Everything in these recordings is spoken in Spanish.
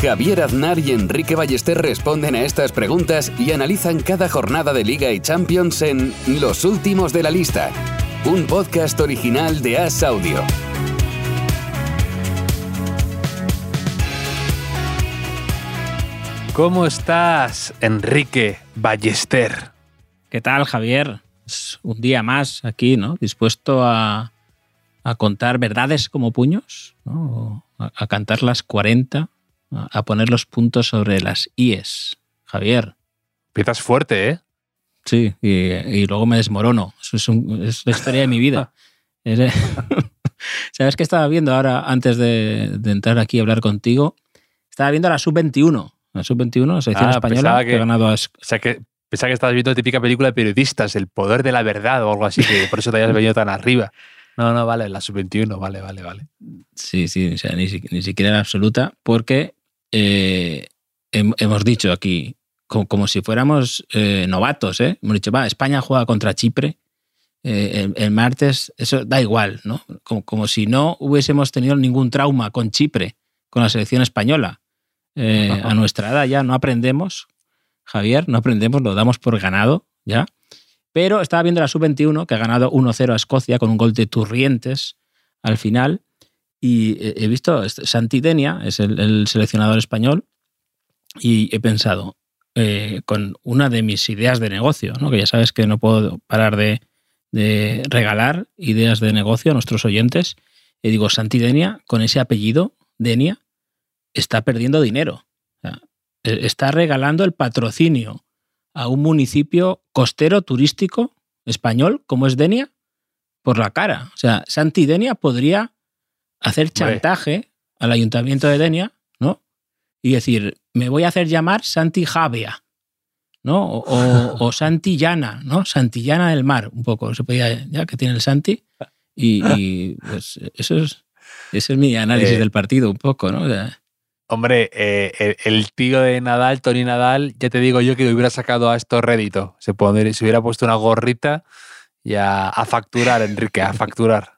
Javier Aznar y Enrique Ballester responden a estas preguntas y analizan cada jornada de Liga y Champions en Los Últimos de la Lista, un podcast original de As Audio. ¿Cómo estás, Enrique Ballester? ¿Qué tal, Javier? Es un día más aquí, ¿no? Dispuesto a, a contar verdades como puños, ¿no? A, a cantar las 40, a, poner los puntos sobre las IES. Javier. Empiezas fuerte, ¿eh? Sí, y, y luego me desmorono. Eso es, un- es la historia de mi vida. Es- ¿Sabes qué estaba viendo ahora, antes de, de entrar aquí a hablar contigo? Estaba viendo la Sub-21. La Sub-21, la selección Ah, española, que, que- ha ganado a, O sea, que pensaba que estabas viendo típica película de periodistas, El poder de la verdad o algo así, que por eso te hayas venido tan arriba. No, no, vale, la sub-21, vale, vale, vale. Sí, sí, o sea, ni, ni siquiera era absoluta, porque eh, hem- hemos dicho aquí, como, como si fuéramos eh, novatos, ¿eh? Hemos dicho, va, España juega contra Chipre eh, el, el martes, eso da igual, ¿no? Como, como si no hubiésemos tenido ningún trauma con Chipre, con la selección española. A nuestra edad ya no aprendemos, Javier, no aprendemos, lo damos por ganado, ¿ya? Pero estaba viendo la sub-21, que ha ganado 1-0 a Escocia con un gol de Turrientes al final. Y he visto, este, Santi Denia es el, el seleccionador español, y he pensado, eh, con una de mis ideas de negocio, ¿no? que ya sabes que no puedo parar de, regalar ideas de negocio a nuestros oyentes, y digo, Santi Denia, con ese apellido, Denia, está perdiendo dinero. Eh, está regalando el patrocinio a un municipio costero turístico español como es Denia por la cara. O sea, Santi Denia podría hacer Hombre. chantaje al ayuntamiento de Denia, ¿no? Y decir, me voy a hacer llamar Santi Javia, ¿no? O, o- o Santillana, ¿no? Santillana del mar, un poco, se podía, ya que tiene el Santi. Y, y, pues eso es, ese es mi análisis Eh. del partido, un poco, ¿no? O sea, Hombre, eh, el, el tío de Nadal, Tony Nadal, ya te digo yo que hubiera sacado a esto rédito. Se, pondría- se hubiera puesto una gorrita y a, a facturar, Enrique, a facturar.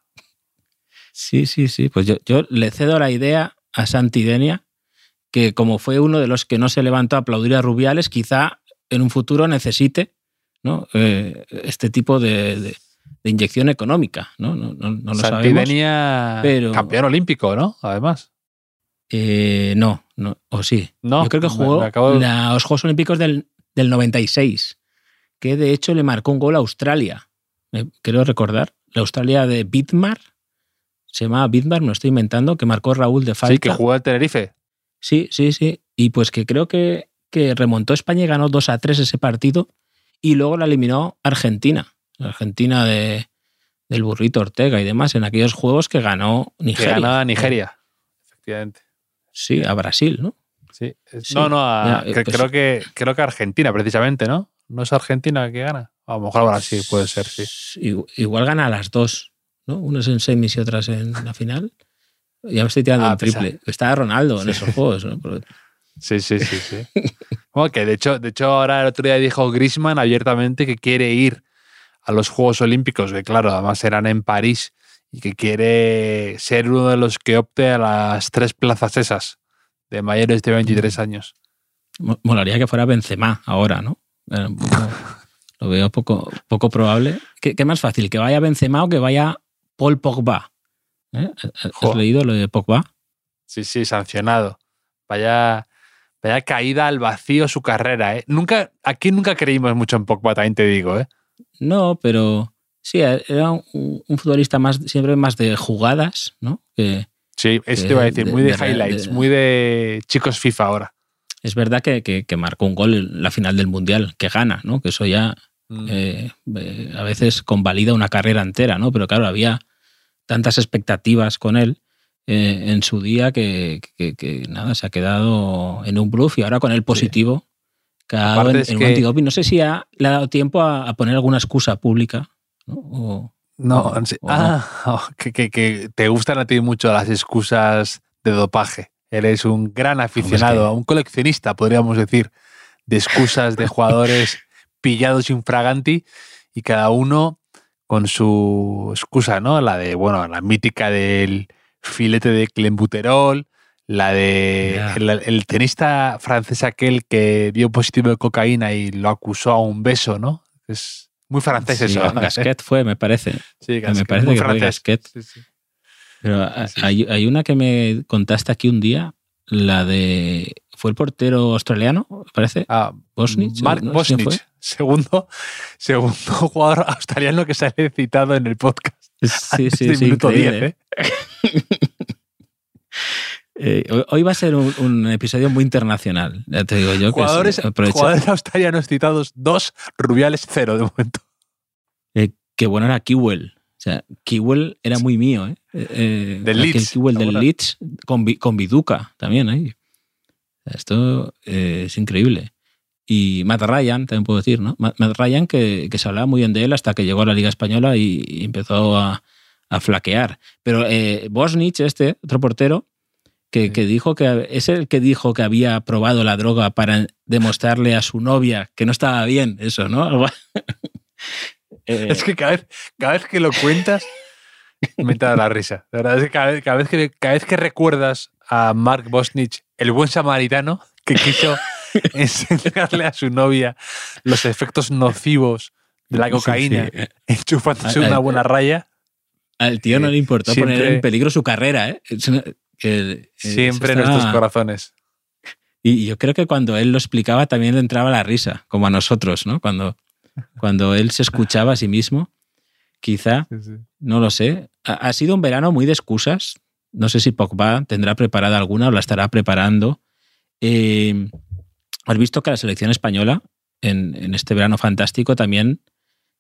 Sí, sí, sí. Pues yo, yo le cedo la idea a Santi Denia, que como fue uno de los que no se levantó a aplaudir a Rubiales, quizá en un futuro necesite ¿no? Eh, este tipo de, de- de inyección económica. No, no, no, no lo sabemos. Santidenia, pero- campeón olímpico, ¿no? Además. Eh, no, no, o sí. No, Yo creo que jugó de- la- los Juegos Olímpicos del, del 96, que de hecho le marcó un gol a Australia. Eh, Quiero recordar, la Australia de Bitmar, se llamaba Bitmar, me lo estoy inventando, que marcó Raúl de falta. Sí, que jugó al Tenerife. Sí, sí, sí. Y pues que creo que, que remontó España y ganó 2 a 3 ese partido y luego la eliminó Argentina. Argentina de, del burrito Ortega y demás en aquellos juegos que ganó Que Nigeria. ganaba Nigeria. Efectivamente. Sí, a Brasil, ¿no? Sí. No, no, a- Ya, pues- creo, que, creo que Argentina, precisamente, ¿no? ¿No es Argentina que gana? A lo mejor Brasil puede ser, sí. Igu- Igual gana a las dos, ¿no? Unas en semis y otras en la final. Ya me estoy tirando Ah, un triple. Está Ronaldo en esos juegos, ¿no? Pero- Sí, sí, sí, sí. Bueno, que de hecho, de hecho, ahora el otro día dijo Grisman abiertamente que quiere ir a los Juegos Olímpicos, que claro, además serán en París, y que quiere ser uno de los que opte a las tres plazas esas de mayores de 23 años. Mo- Molaría que fuera Benzema ahora, ¿no? Eh, poco- lo veo poco, poco probable. ¿Qué, qué más fácil? ¿Que vaya Benzema o que vaya Paul Pogba? ¿Eh? ¿Has leído lo de Pogba? Sí, sí, sancionado. Vaya, vaya caída al vacío su carrera, ¿eh? Nunca, aquí nunca creímos mucho en Pogba, también te digo, ¿eh? No, pero sí, era un, un futbolista más, siempre más de jugadas, ¿no? Que Sí, eso te iba a decir, de- muy de, highlights, de- muy de chicos FIFA ahora. es verdad que, que- que marcó un gol en la final del Mundial, que gana, ¿no? Que eso ya Mm. eh, eh, a veces convalida una carrera entera, ¿no? Pero claro, había tantas expectativas con él eh, en su día que, que- que nada, se ha quedado en un bluff y ahora con el positivo en un que- antidoping. No sé si ha- le ha dado tiempo a, a poner alguna excusa pública. ¿no? O- No, o- sí. o no. ah, que, que- que te gustan a ti mucho las excusas de dopaje. Eres un gran aficionado, que- un coleccionista, podríamos decir, de excusas de jugadores pillados infraganti y cada uno con su excusa, ¿no? La de, bueno, la mítica del filete de clenbuterol, la de el, el tenista francés aquel que dio positivo de cocaína y lo acusó a un beso, ¿no? Es muy francés Sí, eso. Gasquet fue, me parece. Sí, Me parece muy que fue Gasquet. Sí, sí. Pero hay, hay una que me contaste aquí un día, la de... ¿Fue el portero australiano, me parece? Ah, Bosnich, Mark ¿no? Bosnich, segundo, segundo jugador australiano que sale citado en el podcast. Sí, sí, sí, minuto increíble, 10, ¿eh? Eh, hoy- va a ser un, un episodio muy internacional, ya te digo yo. que Jugadores, se aprovecha- jugadores australianos citados, dos, Rubiales cero de momento. Eh, qué bueno era Kewell. O sea, Kewell era muy mío, ¿eh? Eh, eh, Del Leeds, Kewell del. Leeds con, con Viduca también ahí. Esto eh, es increíble. Y Matt Ryan, también puedo decir, ¿no? Matt, Ryan, que, que se hablaba muy bien de él hasta que llegó a la Liga Española y, y empezó a, a flaquear. Pero eh, Bosnich, este, otro portero, que, Sí. que dijo que es el que dijo que había probado la droga para demostrarle a su novia que no estaba bien, eso, ¿no? Eh, Es que cada vez, cada vez que lo cuentas, me da la risa. La verdad es que cada vez, cada vez que cada vez que recuerdas a Mark Bosnich, el buen samaritano, que quiso enseñarle a su novia los efectos nocivos de la cocaína, sí. enchufándose una buena raya, Al tío no le importó Siempre- poner en peligro su carrera, ¿eh? Eh, siempre en nuestros corazones. Y yo creo que cuando él lo explicaba también le entraba la risa, como a nosotros, ¿no? Cuando, cuando él se escuchaba a sí mismo, quizá, no lo sé. Ha, ha sido un verano muy de excusas. No sé si Pogba tendrá preparada alguna o la estará preparando. Eh, Has visto que la selección española en, en este verano fantástico también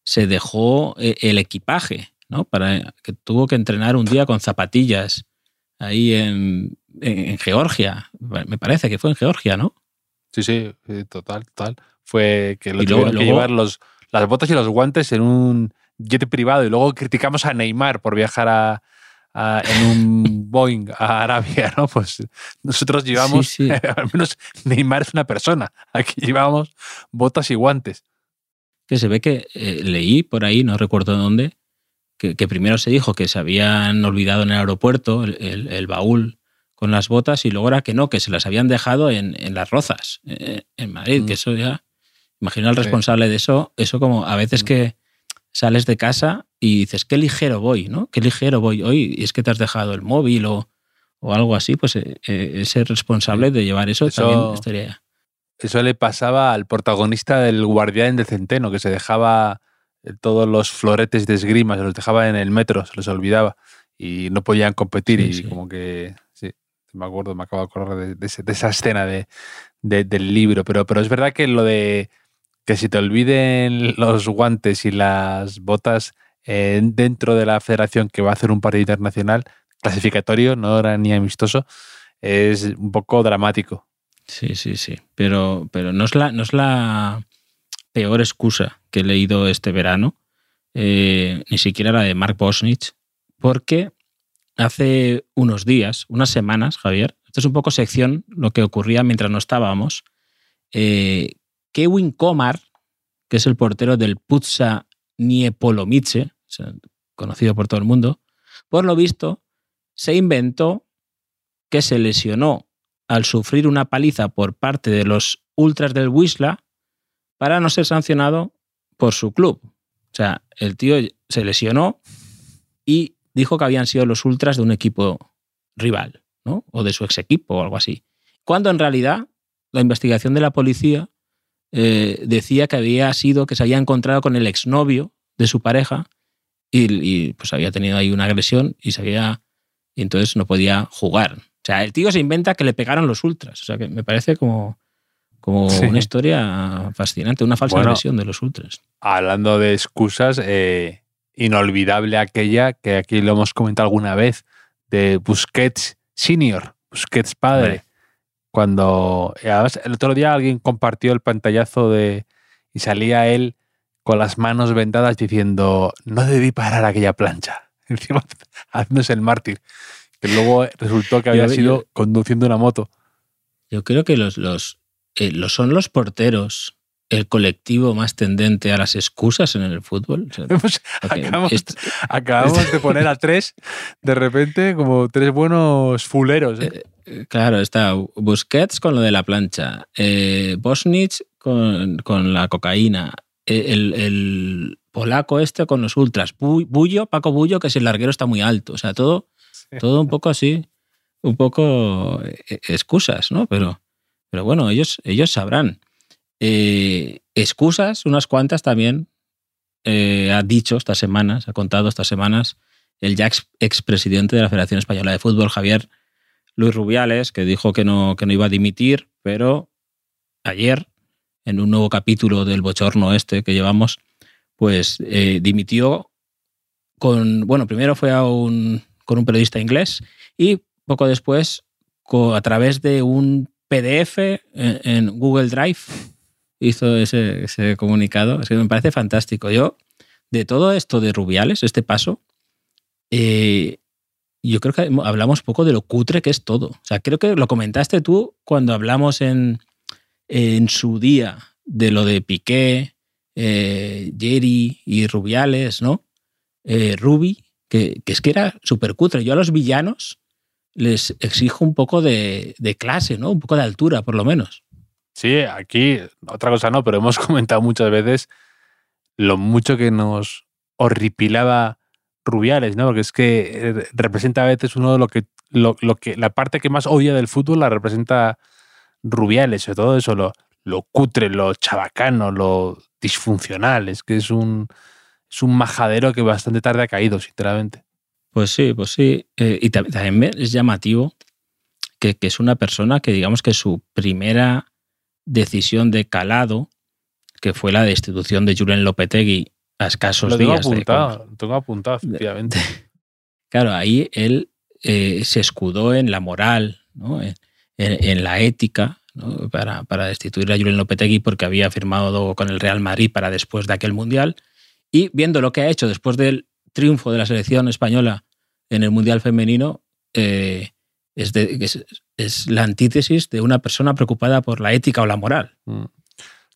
se dejó eh, el equipaje, ¿no? Para que tuvo que entrenar un día con zapatillas ahí en, Georgia. Me parece que fue en Georgia, ¿no? Sí, sí, total, total. Fue que lo luego- que llevar los, las botas y los guantes en un jet privado y luego criticamos a Neymar por viajar a, a- en un Boeing a Arabia, ¿no? Pues nosotros llevamos, Sí, sí. al menos Neymar es una persona, aquí llevamos botas y guantes. que se ve que eh, leí por ahí, no recuerdo dónde, que, que primero se dijo que se habían olvidado en el aeropuerto el, el- el baúl con las botas y luego era que no, que se las habían dejado en, en las rozas, eh, en Madrid, Mm. que eso ya, imagino al Sí. responsable de eso, eso como a veces Mm. que sales de casa y dices, qué ligero voy, ¿no? Qué ligero voy hoy, y es que te has dejado el móvil o, o algo así, pues eh, eh, ese responsable de llevar eso, Eso- también estaría... Eso le pasaba al protagonista del Guardián del Centeno, que se dejaba eh, todos los floretes de esgrima, se los dejaba en el metro, se los olvidaba y no podían competir Sí, y sí. como que, sí, me acuerdo, me acabo de acordar de, de ese- de esa escena de, de- del libro, pero, pero es verdad que lo de que si te olviden los guantes y las botas eh, dentro de la federación que va a hacer un partido internacional clasificatorio, no era ni amistoso, es un poco dramático. Sí, sí, sí. Pero, pero no, es la, no es la peor excusa que he leído este verano, eh, ni siquiera la de Mark Bosnich, porque hace unos días, unas semanas, Javier, esto es un poco sección lo que ocurría mientras no estábamos, eh, Kevin Komar, que es el portero del Putsa Niepolomice, conocido por todo el mundo, por lo visto, se inventó que se lesionó al sufrir una paliza por parte de los ultras del Wisla para no ser sancionado por su club. O sea, el tío se lesionó y dijo que habían sido los ultras de un equipo rival, ¿no? O de su ex equipo o algo así. Cuando en realidad la investigación de la policía eh, decía que había sido que se había encontrado con el exnovio de su pareja y, y, pues había tenido ahí una agresión y se había y entonces no podía jugar. O sea, el tío se inventa que le pegaron los ultras. O sea, que me parece como, como Sí. una historia fascinante, una falsa Bueno. agresión de los ultras. Hablando de excusas, eh, inolvidable aquella que aquí lo hemos comentado alguna vez, de Busquets Senior, Busquets padre. Cuando. Además, el otro día alguien compartió el pantallazo de. Y salía él con las manos vendadas diciendo: No debí parar aquella plancha. Encima, haciéndose el mártir. Que luego resultó que había Yo- sido yo- conduciendo una moto. Yo creo que los, los, eh, los- son los porteros el colectivo más tendente a las excusas en el fútbol. Porque acabamos, de poner a tres, de repente, como tres buenos fuleros. ¿eh? eh, claro, está Busquets con lo de la plancha, eh, Bosnich con, con la cocaína, eh, el, el polaco este con los ultras, Bu- Bullo, Paco Bullo, que si el larguero está muy alto. O sea, todo, todo un poco así, un poco eh, excusas, ¿no? Pero, pero bueno, ellos, ellos sabrán. Eh, excusas, unas cuantas también, eh, ha dicho estas semanas, ha contado estas semanas, el ya ex- expresidente de la Federación Española de Fútbol, Javier Luis Rubiales, que dijo que no, que no iba a dimitir, pero ayer, en un nuevo capítulo del bochorno este que llevamos, pues eh, dimitió con, bueno, primero fue a un, con un periodista inglés y poco después a través de un PDF en Google Drive hizo ese, ese comunicado. Es que me parece fantástico. Yo, de todo esto de Rubiales, este paso, eh, yo creo que hablamos poco de lo cutre que es todo. O sea, creo que lo comentaste tú cuando hablamos en, en su día de lo de Piqué, eh, Jerry y Rubiales, ¿no? Eh, Ruby, que, es que era súper cutre. Yo a los villanos les exijo un poco de, de clase, ¿no? Un poco de altura, por lo menos. Sí, aquí, otra cosa no, pero hemos comentado muchas veces lo mucho que nos horripilaba Rubiales, ¿no? Porque es que eh, representa a veces uno de lo que, lo, lo que, la parte que más odia del fútbol la representa Rubiales, sobre todo eso, lo, lo cutre, lo chabacano, lo disfuncional. Es que es un, es un majadero que bastante tarde ha caído, sinceramente. Pues sí, pues sí. Eh, y tam- también es llamativo que, que es una persona que digamos que su primera decisión de calado, que fue la destitución de Julen Lopetegui a escasos Lo tengo días. de- apuntado, lo tengo apuntado, efectivamente. claro, ahí él eh, se escudó en la moral, ¿no? en, en- en la ética, ¿no? para, para destituir a Julen Lopetegui porque había firmado con el Real Madrid para después de aquel Mundial. Y viendo lo que ha hecho después del triunfo de la selección española en el Mundial Femenino, eh, es, de- es- es la antítesis de una persona preocupada por la ética o la moral. Mm.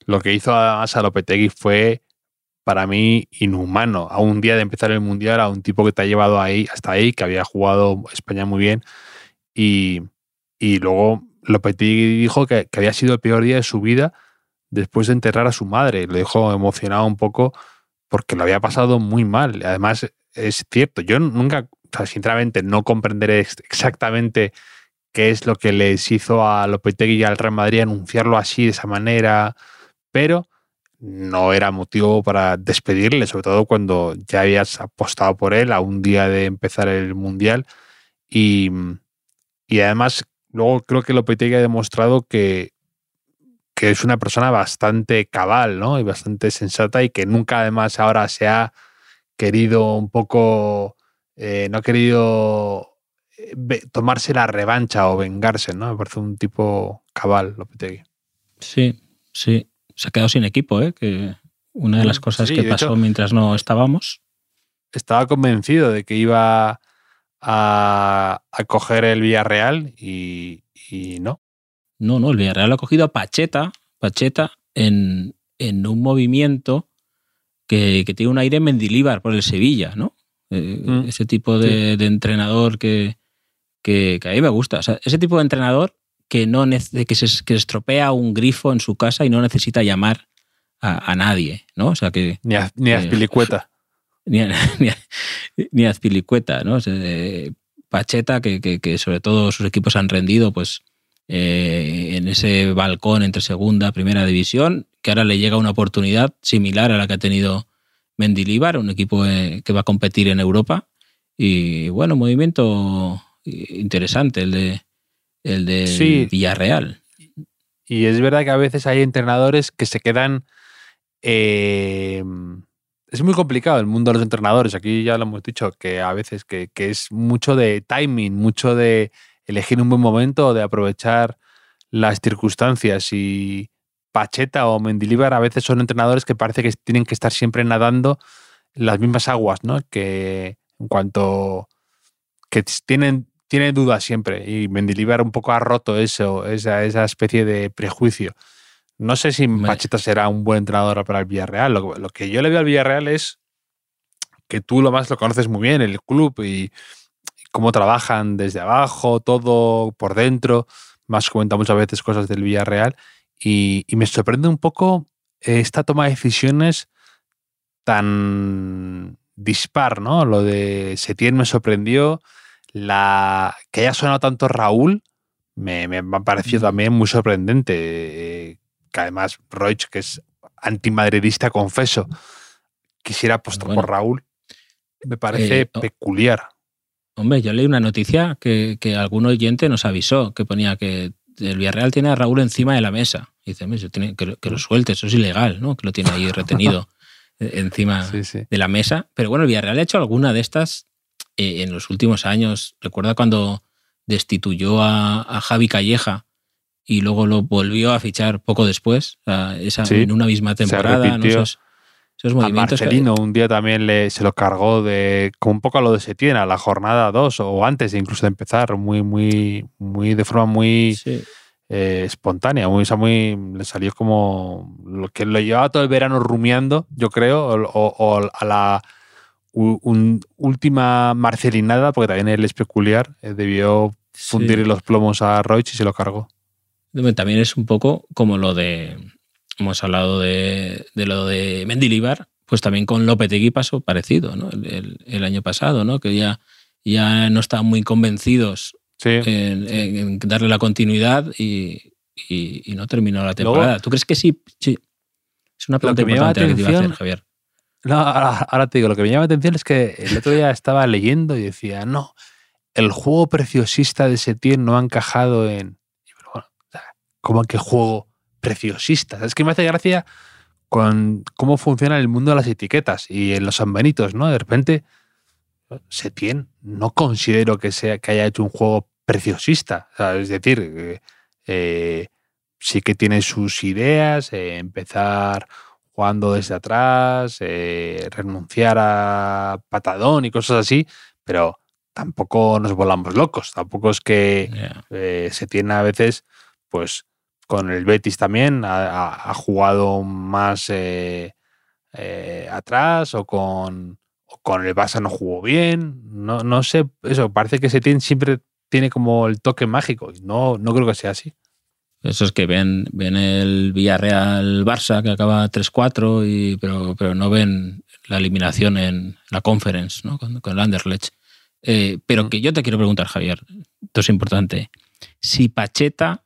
Lo que hizo a Lopetegui fue, para mí, inhumano. A un día de empezar el Mundial, a un tipo que te ha llevado ahí, hasta ahí, que había jugado España muy bien. Y, y luego Lopetegui dijo que, había sido el peor día de su vida después de enterrar a su madre. Lo dejó emocionado un poco porque lo había pasado muy mal. Además, es cierto, yo nunca, sinceramente, no comprenderé ex- exactamente qué es lo que les hizo a Lopetegui y al Real Madrid anunciarlo así, de esa manera, pero no era motivo para despedirle, sobre todo cuando ya habías apostado por él a un día de empezar el Mundial. Y, y además, luego creo que Lopetegui ha demostrado que, que es una persona bastante cabal, ¿no? Y bastante sensata y que nunca además ahora se ha querido un poco, eh, no ha querido tomarse la revancha o vengarse, ¿no? Me parece un tipo cabal, Lopetegui. Sí, sí. Se ha quedado sin equipo, ¿eh? que una de las cosas sí, que pasó hecho- mientras no estábamos. Estaba convencido de que iba a, a coger el Villarreal y, y no. No, no, el Villarreal ha cogido a Pacheta, Pacheta en, en un movimiento que, que tiene un aire Mendilíbar por el Sevilla, ¿no? Eh, Mm, ese tipo de, de entrenador que, que, que a mí me gusta. O sea, ese tipo de entrenador que, no que, se, que estropea un grifo en su casa y no necesita llamar a, a nadie, ¿no? O sea, que Ni a, ni a Azpilicueta. ni a, ni a, ni a Azpilicueta, ¿no? O sea, eh, Pacheta, que, que- que sobre todo sus equipos han rendido, pues eh, en ese balcón entre segunda primera división, que ahora le llega una oportunidad similar a la que ha tenido Mendilíbar, un equipo eh, que va a competir en Europa. Y bueno, movimiento interesante el de el de Sí. Villarreal. Y es verdad que a veces hay entrenadores que se quedan. eh, es muy complicado el mundo de los entrenadores. Aquí ya lo hemos dicho, que a veces que, que es mucho de timing, mucho de elegir un buen momento, de aprovechar las circunstancias y Pacheta o Mendilibar a veces son entrenadores que parece que tienen que estar siempre nadando en las mismas aguas, ¿no? Que en cuanto que tienen, tienen dudas siempre y Mendilibar un poco ha roto eso, esa, esa especie de prejuicio. No sé si Pacheta será un buen entrenador para el Villarreal. Lo, lo, que yo le veo al Villarreal es que tú lo más lo conoces muy bien, el club y, cómo trabajan desde abajo, todo por dentro. Más comenta muchas veces cosas del Villarreal. Y, y me sorprende un poco esta toma de decisiones tan dispar, ¿no? Lo de Setién me sorprendió. La que haya sonado tanto Raúl me, me ha parecido también muy sorprendente. Que además Roig, que es antimadridista, confeso, quisiera apostar por Raúl. Me parece Eh, oh. peculiar. Hombre, yo leí una noticia que, que algún oyente nos avisó, que ponía que el Villarreal tiene a Raúl encima de la mesa. Y dice, "Hombre, eso tiene- que, lo- que lo suelte, eso es ilegal, ¿no? Que lo tiene ahí retenido eh, encima Sí, sí. de la mesa. Pero bueno, el Villarreal ha hecho alguna de estas eh, en los últimos años. Recuerda cuando destituyó a, a Javi Calleja y luego lo volvió a fichar poco después, o sea, esa, Sí, en una misma temporada. ¿no? Esos, esos A movimientos. que- Marcelino un día también le, se lo cargó de como un poco a lo de Setién, a la jornada 2 o antes incluso de empezar, muy, muy, muy de forma muy Sí. eh, espontánea, muy, o sea, muy, le salió como lo que lo llevaba todo el verano rumiando, yo creo, o, o- o a la un- última marcelinada, porque también él es peculiar, eh, debió fundir Sí. los plomos a Roig y se lo cargó. También es un poco como lo de. Hemos hablado de, de lo de Mendilibar, pues también con Lopetegui pasó parecido, ¿no? El, el- el año pasado, ¿no? Que ya, ya no estaban muy convencidos Sí, en, en- en darle la continuidad y, y- y no terminó la Luego- temporada. ¿Tú crees que sí? Sí. Es una pregunta que importante que te iba a hacer, Javier. No, ahora, ahora te digo, lo que me llama la atención es que el otro día estaba leyendo y decía, no, el juego preciosista de Setién no ha encajado en... Bueno, ¿Cómo que juego preciosista? Es que me hace gracia con cómo funciona el mundo de las etiquetas y en los sanbenitos, ¿no? De repente, Setién no considero que, sea, que haya hecho un juego preciosista. Es decir, eh, eh, sí que tiene sus ideas, eh, empezar jugando desde atrás, eh, renunciar a patadón y cosas así, pero tampoco nos volamos locos. Tampoco es que Ya. eh, se tiene a veces, pues con el Betis también, ha, jugado más eh, eh, atrás o con, o con el Barça no jugó bien. No, no sé, eso, parece que se tiene, siempre tiene como el toque mágico. No, no creo que sea así. Eso es que ven, ven el Villarreal Barça que acaba 3-4, y- pero, pero no ven la eliminación en la conference ¿no? con, con el Anderlecht. Eh, pero que yo te quiero preguntar, Javier, esto es importante. Si Pacheta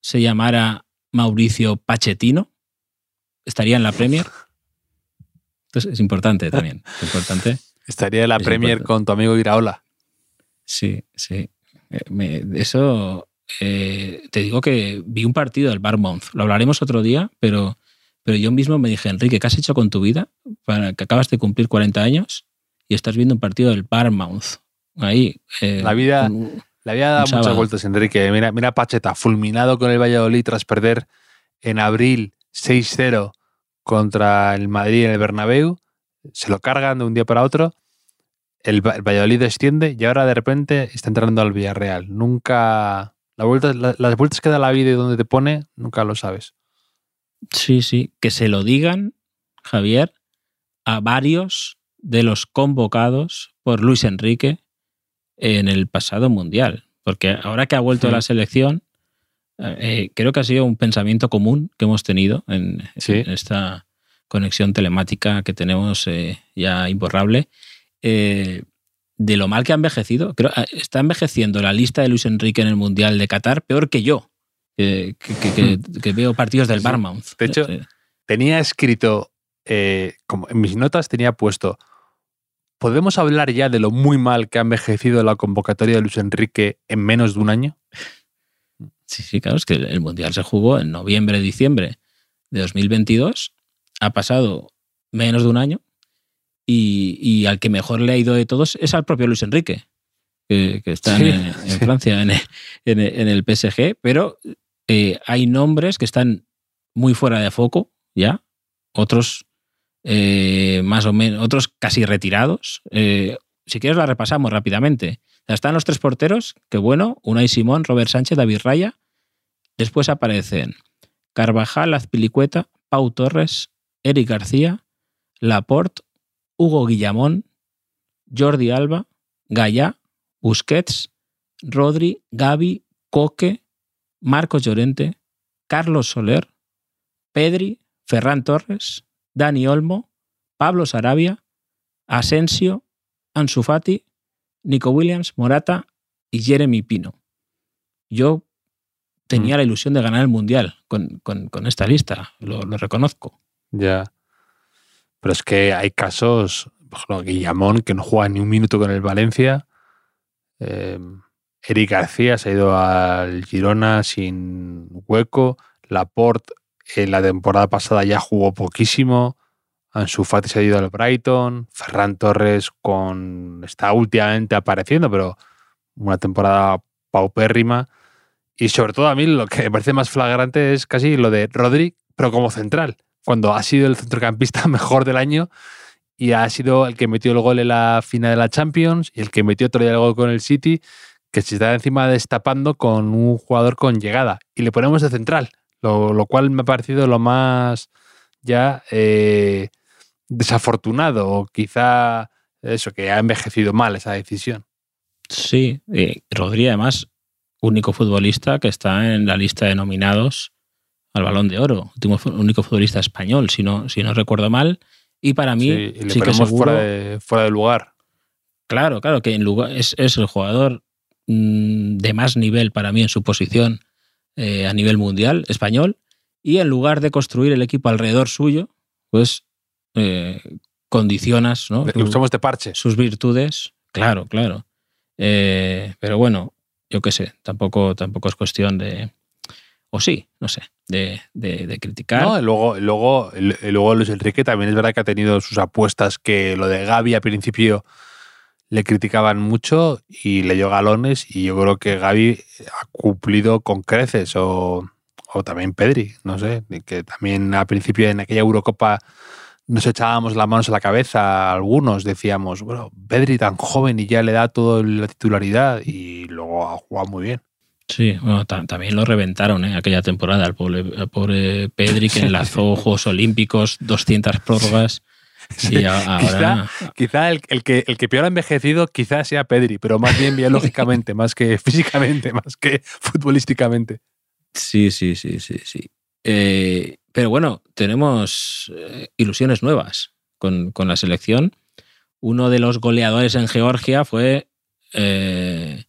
se llamara Mauricio Pachetino, ¿estaría en la Premier? Entonces es importante también. Es importante. Estaría la Es Premier importante. con tu amigo Iraola. Sí, sí. Eh, me- eso eh, te digo que vi un partido del Barmouth. Lo hablaremos otro día, pero, pero yo mismo me dije, Enrique, ¿qué has hecho con tu vida? Para que acabas de cumplir 40 años y estás viendo un partido del Barmouth. Ahí. eh, La vida- había dado Un muchas vueltas, Enrique. Mira, mira Pacheta, fulminado con el Valladolid tras perder en abril 6-0 contra el Madrid en el Bernabéu. Se lo cargan de un día para otro. El, el Valladolid desciende y ahora de repente está entrando al Villarreal. Nunca. La vuelta, la- las vueltas que da la vida y donde te pone, nunca lo sabes. Sí, sí. Que se lo digan, Javier, a varios de los convocados por Luis Enrique en el pasado mundial. Porque ahora que ha vuelto a la selección, eh, creo que ha sido un pensamiento común que hemos tenido en, Sí. en esta conexión telemática que tenemos eh, ya imborrable. eh, de lo mal que ha envejecido. Creo, ah, está envejeciendo la lista de Luis Enrique en el Mundial de Qatar peor que yo, que, que- que- que- que veo partidos del Sí. Barmouth. De hecho, Eh, Tenía escrito, eh, como en mis notas tenía puesto, ¿podemos hablar ya de lo muy mal que ha envejecido la convocatoria de Luis Enrique en menos de un año? Sí, sí, claro, es que el Mundial se jugó en noviembre, diciembre de 2022. Ha pasado menos de un año y, y al que mejor le ha ido de todos es al propio Luis Enrique, que, que está Sí, en, en sí. Francia, en, en- en el PSG, pero eh, hay nombres que están muy fuera de foco, ¿ya? Otros eh, más o menos, otros casi retirados. Eh, si quieres la repasamos rápidamente. Están los tres porteros, que bueno, Unai Simón, Robert Sánchez, David Raya. Después aparecen Carvajal, Azpilicueta, Pau Torres, Eric García, Laporte, Hugo Guillamón, Jordi Alba, Gaya, Busquets, Rodri, Gaby, Coque, Marcos Llorente, Carlos Soler, Pedri, Ferran Torres, Dani Olmo, Pablo Sarabia, Asensio, Ansu Fati, Nico Williams, Morata y Jeremy Pino. Yo tenía la ilusión de ganar el Mundial con, con- con esta lista, lo, lo reconozco. Ya. Pero es que hay casos, por ejemplo, Guillamón, que no juega ni un minuto con el Valencia. Eh, Eric García se ha ido al Girona sin hueco. Laporte en la temporada pasada ya jugó poquísimo. Ansu Fati se ha ido al Brighton. Ferran Torres con está últimamente apareciendo, pero una temporada paupérrima. Y sobre todo a mí lo que me parece más flagrante es casi lo de Rodri, pero como central, cuando ha sido el centrocampista mejor del año y ha sido el que metió el gol en la final de la Champions y el que metió otro día el gol con el City, que se está encima destapando con un jugador con llegada. Y le ponemos de central, lo, cual me ha parecido lo más ya eh, desafortunado o quizá eso, que ha envejecido mal esa decisión. Sí, eh, Rodri además, único futbolista que está en la lista de nominados al Balón de Oro, último, único futbolista español, si no, si no recuerdo mal. Y para mí, Sí, y le sí que seguro, fuera, de, fuera de lugar. claro, claro, que en lugar, es, es el jugador mm, de más nivel para mí en su posición eh, a nivel mundial español. Y en lugar de construir el equipo alrededor suyo, pues eh, condicionas ¿no? Le usamos de parche. sus virtudes, claro, claro. Eh, pero bueno, yo qué sé, tampoco, tampoco es cuestión de. O sí, no sé, de, de- de criticar. No, luego, luego, luego Luis Enrique también es verdad que ha tenido sus apuestas que lo de Gaby al principio le criticaban mucho y le dio galones y yo creo que Gaby ha cumplido con creces o, o también Pedri, no sé, que también al principio en aquella Eurocopa nos echábamos las manos a la cabeza algunos, decíamos, bueno, Pedri tan joven y ya le da toda la titularidad y luego ha jugado muy bien. Sí, bueno, ta- también lo reventaron ¿eh? aquella temporada, al pobre, Pedri que enlazó Juegos Olímpicos, 200 prórrogas. Ahora. Quizá el, el que, el que peor ha envejecido quizá sea Pedri, pero más bien biológicamente, más que físicamente, más que futbolísticamente. Sí, sí, sí, sí, sí. Eh, pero bueno, tenemos eh, ilusiones nuevas con, con la selección. Uno de los goleadores en Georgia fue eh,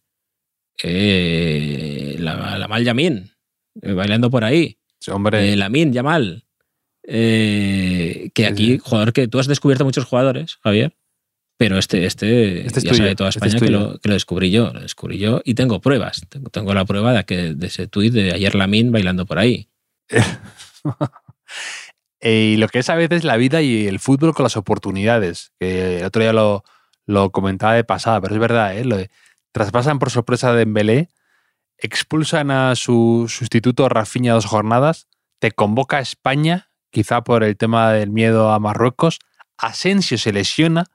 eh, la, la Mal Yamin, eh, bailando por ahí. Sí, hombre, Eh, Lamin Yamal. Eh, que aquí, jugador que tú has descubierto muchos jugadores, Javier, pero este, este, Este es ya tuyo, sabe toda este España es que, lo, que lo descubrí yo, lo descubrí yo y tengo pruebas. Tengo, tengo la prueba de, que, de ese tuit de ayer Lamin bailando por ahí. Y lo que es a veces la vida y el fútbol con las oportunidades. Que el otro día lo, lo comentaba de pasada, pero es verdad, ¿eh? Lo de, traspasan por sorpresa de Dembélé, expulsan a su sustituto Rafinha dos jornadas, te convoca a España, quizá por el tema del miedo a Marruecos, Asensio se lesiona,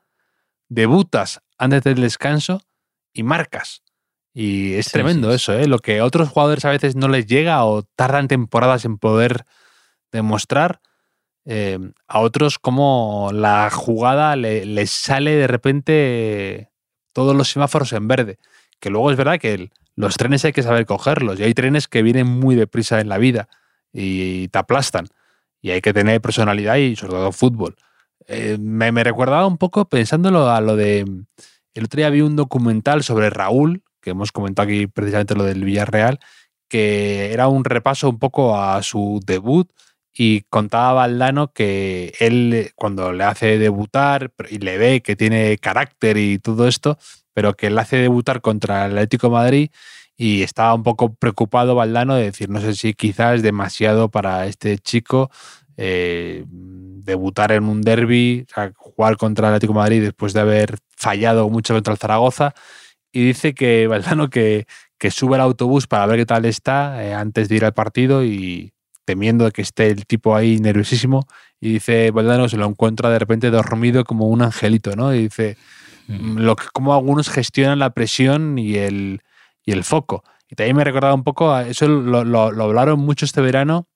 debutas antes del descanso y marcas. Y es Sí, tremendo sí. eso, ¿eh? Lo que a otros jugadores a veces no les llega o tardan temporadas en poder demostrar. eh, a otros como la jugada le- les sale de repente todos los semáforos en verde. Que luego es verdad que los trenes hay que saber cogerlos y hay trenes que vienen muy deprisa en la vida y te aplastan. Y hay que tener personalidad y sobre todo fútbol. Eh, me, me recordaba un poco pensándolo a lo de... El otro día vi un documental sobre Raúl, que hemos comentado aquí precisamente lo del Villarreal, que era un repaso un poco a su debut y contaba Valdano que él cuando le hace debutar y le ve que tiene carácter y todo esto, pero que le hace debutar contra el Atlético Madrid y estaba un poco preocupado Valdano de decir, no sé si quizás es demasiado para este chico eh, debutar en un derby, jugar contra el Atlético Madrid después de haber fallado mucho contra el Zaragoza. Y dice que Valdano que, que sube al autobús para ver qué tal está eh, antes de ir al partido y temiendo que esté el tipo ahí nerviosísimo y dice Valdano se lo encuentra de repente dormido como un angelito, ¿no? Y dice. Lo que, cómo algunos gestionan la presión y el, y el foco. Y también me recordaba un poco, eso lo, lo- hablaron mucho este verano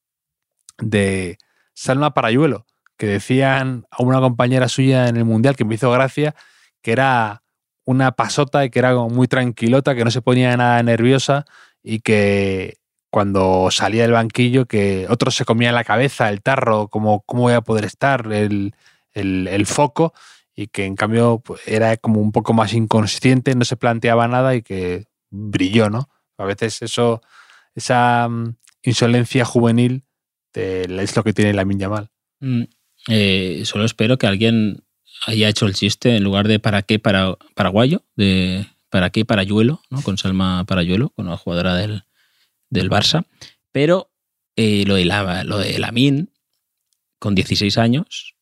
de Salma Parayuelo, que decían a una compañera suya en el Mundial que me hizo gracia, que era una pasota y que era muy tranquilota, que no se ponía nada nerviosa y que cuando salía del banquillo, que otros se comían la cabeza, el tarro, como cómo voy a poder estar, el, el- el foco, y que en cambio pues, era como un poco más inconsciente, no se planteaba nada y que brilló, ¿no? A veces eso, esa mm, insolencia juvenil es lo que tiene la Yamal. Mm, eh, solo espero que alguien haya hecho el chiste en lugar de para qué para paraguayo, de para qué parayuelo, ¿no? con Salma Parayuelo, con una jugadora del, del Barça. Pero eh, lo de la, lo de Lamin, con 16 años,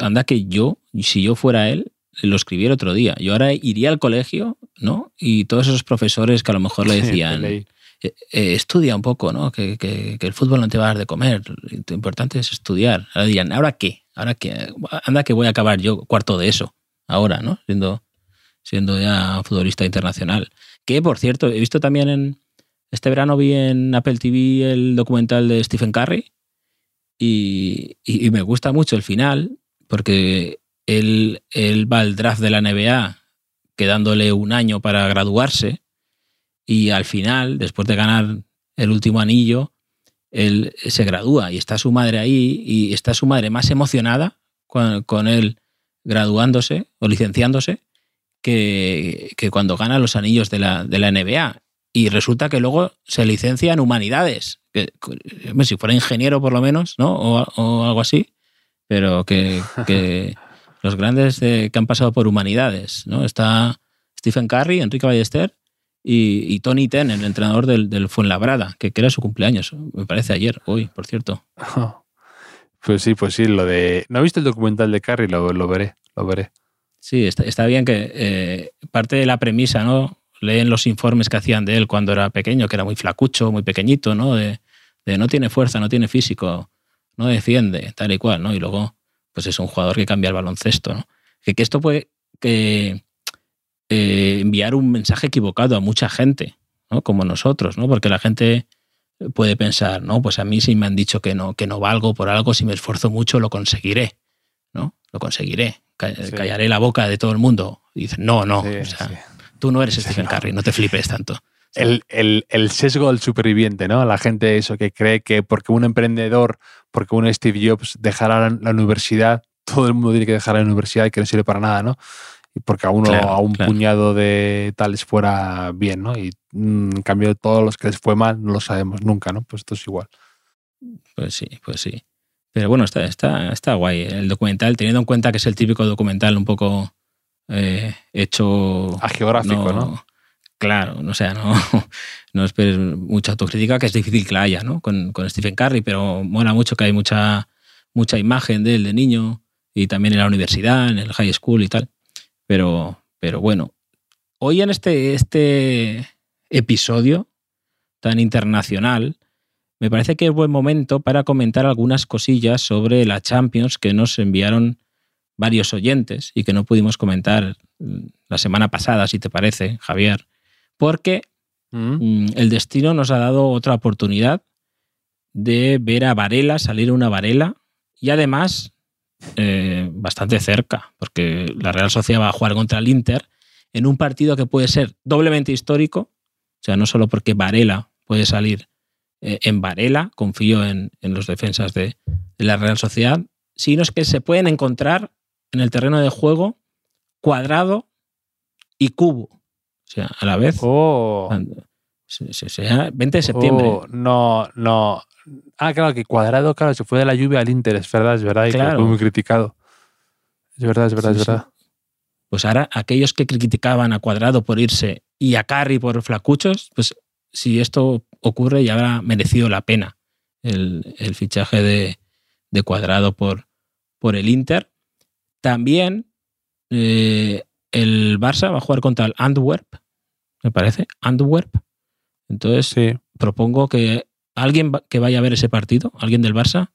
anda que yo, si yo fuera él, lo escribiera otro día. Yo ahora iría al colegio, ¿no? Y todos esos profesores que a lo mejor le decían, eh, eh, estudia un poco, ¿no? Que, que- que el fútbol no te va a dar de comer. Lo importante es estudiar. Ahora dirían, ¿ahora qué? Ahora qué? Anda que voy a acabar yo cuarto de eso. Ahora, ¿no? Siendo, siendo ya futbolista internacional. Que, por cierto, he visto también en... Este verano vi en Apple TV el documental de Stephen Curry y, y- y me gusta mucho el final porque él, él va al draft de la NBA quedándole un año para graduarse y al final, después de ganar el último anillo, él se gradúa y está su madre ahí y está su madre más emocionada con, él graduándose o licenciándose que, que cuando gana los anillos de la, de la NBA. Y resulta que luego se licencia en humanidades. Que, si fuera ingeniero por lo menos, ¿no? O, o algo así. Pero que, que los grandes de- que han pasado por humanidades, ¿no? Está Stephen Curry, Enrique Ballester y, y Tony Ten, el entrenador del, del Fuenlabrada, que, que era su cumpleaños, me parece ayer, hoy, por cierto. Pues sí, pues sí, lo de... No he visto el documental de Carrie, lo, lo veré, lo veré. Sí, está, está bien que eh, parte de la premisa, ¿no? Leen los informes que hacían de él cuando era pequeño, que era muy flacucho, muy pequeñito, ¿no? De, de no tiene fuerza, no tiene físico, no defiende, tal y cual, ¿no? Y luego, pues es un jugador que cambia el baloncesto, ¿no? Que, que esto puede que, eh, enviar un mensaje equivocado a mucha gente, ¿no? Como nosotros, ¿no? Porque la gente puede pensar, no, pues a mí si me han dicho que no, que no valgo por algo, si me esfuerzo mucho lo conseguiré, ¿no? Lo conseguiré, Ca- Sí. callaré la boca de todo el mundo. Y dicen, no, no, Sí, o sea, sí. tú no eres Stephen Curry, no te flipes tanto. El, el- el sesgo del superviviente, ¿no? La gente eso que cree que porque un emprendedor, porque un Steve Jobs dejara la, universidad, todo el mundo tiene que dejar la universidad y que no sirve para nada, ¿no? Y porque a uno, Claro, a un claro. puñado de tales fuera bien, ¿no? Y mm, en cambio todos los que les fue mal no lo sabemos nunca, ¿no? Pues esto es igual. Pues sí, pues sí. Pero bueno, está, está, está guay el documental, teniendo en cuenta que es el típico documental un poco eh, hecho A geográfico, ¿no? Claro, no, o sea, no, no esperes mucha autocrítica, que es difícil que la haya, ¿no? Con, con Stephen Curry, pero mola mucho que hay mucha, mucha imagen de él de niño y también en la universidad, en el high school y tal. Pero, pero bueno, hoy en este, este episodio tan internacional, me parece que es buen momento para comentar algunas cosillas sobre la Champions que nos enviaron varios oyentes y que no pudimos comentar la semana pasada, si te parece, Javier, porque Mm. mm, el destino nos ha dado otra oportunidad de ver a Varela salir una Varela y además eh, bastante cerca, porque la Real Sociedad va a jugar contra el Inter en un partido que puede ser doblemente histórico, o sea, no solo porque Varela puede salir eh, en Varela, confío en, en los defensas de, de la Real Sociedad, sino es que se pueden encontrar en el terreno de juego cuadrado y cubo, o sea, a la vez. Oh. Se- se- sea 20 de septiembre. Oh, no, no. Ah, claro, que Cuadrado, claro, se fue de la lluvia al Inter, es verdad, es verdad, y Claro. fue muy criticado. Es verdad, es verdad, Sí, es sí. verdad. Pues ahora aquellos que criticaban a Cuadrado por irse y a Carry por flacuchos, pues si esto ocurre ya habrá merecido la pena el, el fichaje de, de Cuadrado por, por el Inter. También eh, el Barça va a jugar contra el Antwerp, me parece, Antwerp, Entonces, Sí. propongo que alguien que vaya a ver ese partido, alguien del Barça,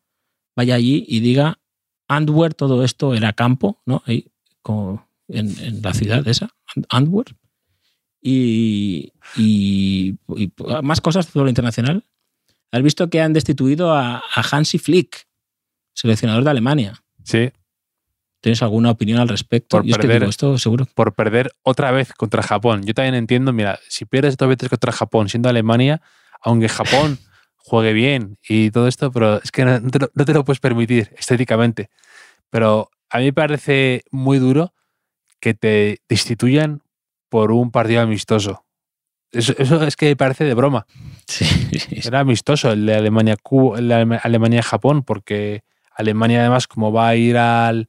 vaya allí y diga, Antwerp, todo esto era campo, ¿no? Ahí, como en, en la ciudad esa, Ant- Antwerp. Y, y- y más cosas de fútbol internacional. ¿Has visto que han destituido a, a Hansi Flick, seleccionador de Alemania? Sí. ¿Tienes alguna opinión al respecto? Por Yo es que perder- digo esto seguro. Por perder otra vez contra Japón. Yo también entiendo, mira, si pierdes dos veces contra Japón siendo Alemania, aunque Japón juegue bien y todo esto, pero es que no te, lo, no te lo puedes permitir estéticamente. Pero a mí me parece muy duro que te destituyan por un partido amistoso. Eso, eso es que me parece de broma. Sí, Era amistoso el de Alemania Cuba, el de Alema- Alemania Japón, porque Alemania además como va a ir al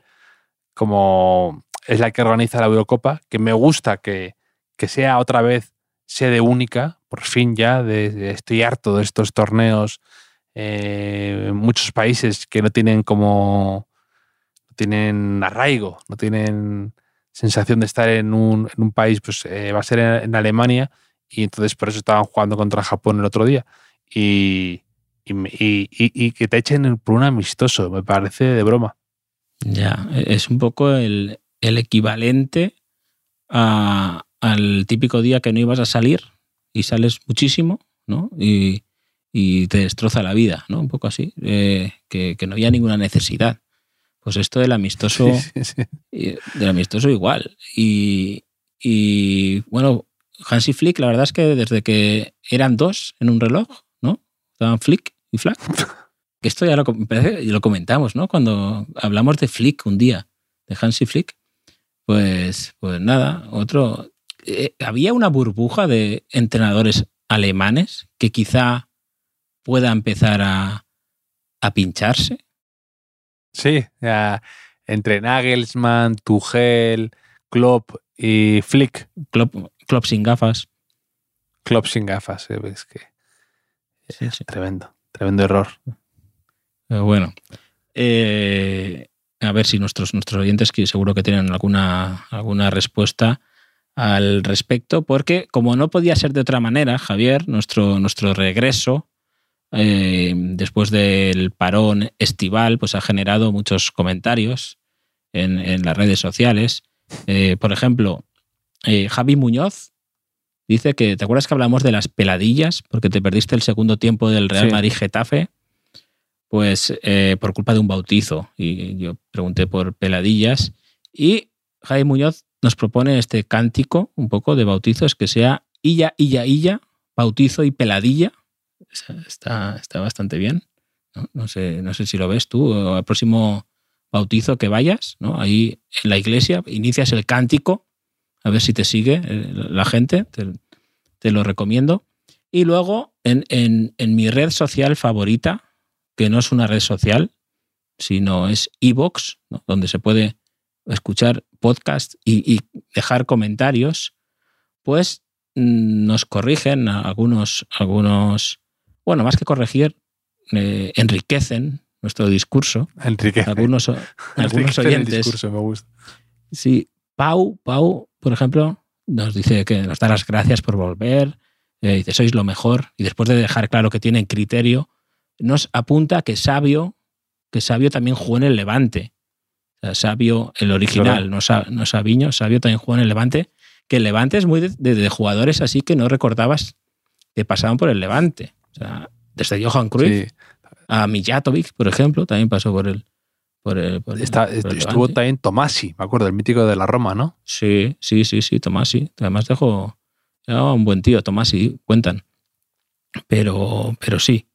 como es la que organiza la Eurocopa, que me gusta que, que sea otra vez sede única, por fin ya, de, de- estoy harto de estos torneos eh, en muchos países que no tienen como no tienen arraigo, no tienen sensación de estar en un, país, pues eh, va a ser en, Alemania y entonces por eso estaban jugando contra Japón el otro día. Y- y que te echen por un amistoso, me parece de broma. Ya, es un poco el, el equivalente a- al típico día que no ibas a salir y sales muchísimo, ¿no? Y, y te destroza la vida, ¿no? Un poco así, eh, que, que no había ninguna necesidad. Pues esto del amistoso, Sí, sí, sí. y del amistoso igual. Y, y, bueno, Hansi Flick, la verdad es que desde que eran dos en un reloj, ¿no? Estaban Flick y Flack. Que esto ya lo, comentamos, ¿no? Cuando hablamos de Flick un día, de Hansi Flick. Pues, pues nada, otro. eh, había una burbuja de entrenadores alemanes que quizá pueda empezar a, a pincharse. Sí, ya, entre Nagelsmann, Tuchel, Klopp y Flick. Klopp, Klopp sin gafas. Klopp sin gafas, ¿eh? es que Sí, sí. tremendo, tremendo error. Pero bueno, eh, a ver si nuestros, nuestros oyentes, que seguro que tienen alguna, alguna respuesta al respecto, porque como no podía ser de otra manera, Javier, nuestro, nuestro regreso eh, después del parón estival, pues ha generado muchos comentarios en, en las redes sociales. Eh, por ejemplo, eh, Javi Muñoz dice que, ¿te acuerdas que hablamos de las peladillas? Porque te perdiste el segundo tiempo del Real Sí. Madrid-Getafe pues eh, por culpa de un bautizo. Y yo pregunté por peladillas. Y Jaime Muñoz nos propone este cántico un poco de bautizos que sea Illa, Illa, Illa, bautizo y peladilla. Está, está bastante bien. ¿no? Sé, no sé si lo ves tú. Al próximo bautizo que vayas, ¿no? ahí en la iglesia, inicias el cántico, a ver si te sigue eh, la gente, te, te lo recomiendo. Y luego en, en, en mi red social favorita, que no es una red social, sino es Evox, ¿no? donde se puede escuchar podcast y, y dejar comentarios, pues mm, nos corrigen algunos, algunos, bueno, más que corregir, eh, enriquecen nuestro discurso. Enrique. Algunos, algunos el oyentes. discurso, me gusta. Sí, Pau, Pau, por ejemplo, nos dice que nos da las gracias por volver, eh, dice, sois lo mejor, y después de dejar claro que tienen criterio, nos apunta que Sabio, que Sabio también jugó en el Levante. O sea, Sabio, el original, Claro. no, no Sabiño, Sabio también jugó en el Levante, que el Levante es muy de, de- de jugadores así que no recordabas que pasaban por el Levante. O sea, desde Johan Cruyff Sí, a Mijatovic, por ejemplo, también pasó por el... Por el, por el- está- por el estuvo también Tomasi, me acuerdo, el mítico de la Roma, ¿no? Sí, sí, sí, sí, Tomás, sí. Además dejó era un buen tío, Tomás, sí, cuentan. Pero, pero sí.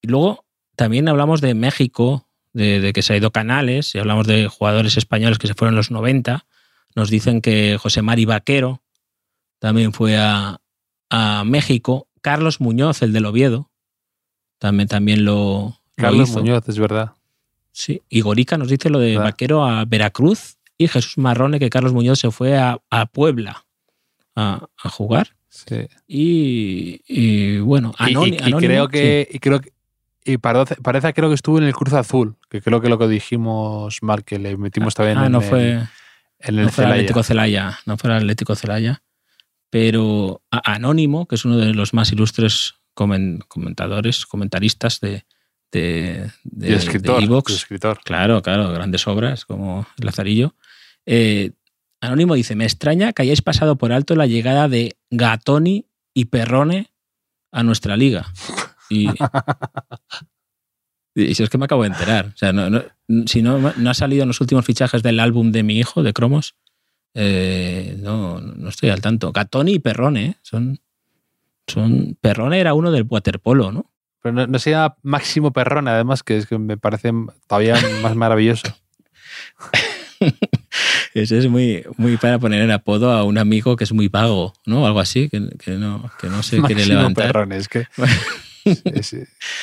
Y luego también hablamos de México, de, de que se ha ido Canales, y hablamos de jugadores españoles que se fueron en los 90. Nos dicen que José Mari Vaquero también fue a, a México. Carlos Muñoz, el del Oviedo, también, también lo, lo Carlos hizo. Muñoz, es verdad. Sí, y Gorica nos dice lo de ¿Verdad? Vaquero a Veracruz y Jesús Marrone que Carlos Muñoz se fue a, a Puebla a, a jugar. Sí. Y, y, bueno, Y- y, Anoni- y Anónimo, creo sí. que y creo que y parece, parece creo que estuvo en el Cruz Azul, que creo que lo que dijimos mal, que le metimos también Ah, en, no el, fue, en el no fue el Celaya. Atlético Celaya, no fue el Atlético Celaya. pero Anónimo, que es uno de los más ilustres comentadores, comentaristas de, de, de, escritor, escritor. Claro, claro, grandes obras como Lazarillo. Eh, Anónimo dice: Me extraña que hayáis pasado por alto la llegada de Gatoni y Perrone a nuestra liga. Y, y si es que me acabo de enterar. O sea, si no, no ha salido en los últimos fichajes del álbum de mi hijo, de Cromos, eh, no, no estoy al tanto. Gatoni y Perrone, ¿eh? son, son. Perrone era uno del waterpolo, ¿no? Pero no, no se llama Máximo Perrone, además, que es que me parece todavía más maravilloso. Eso es muy, muy para poner el apodo a un amigo que es muy vago, ¿no? Algo así, que, que no, que no se quiere levantar. Perrone, es que.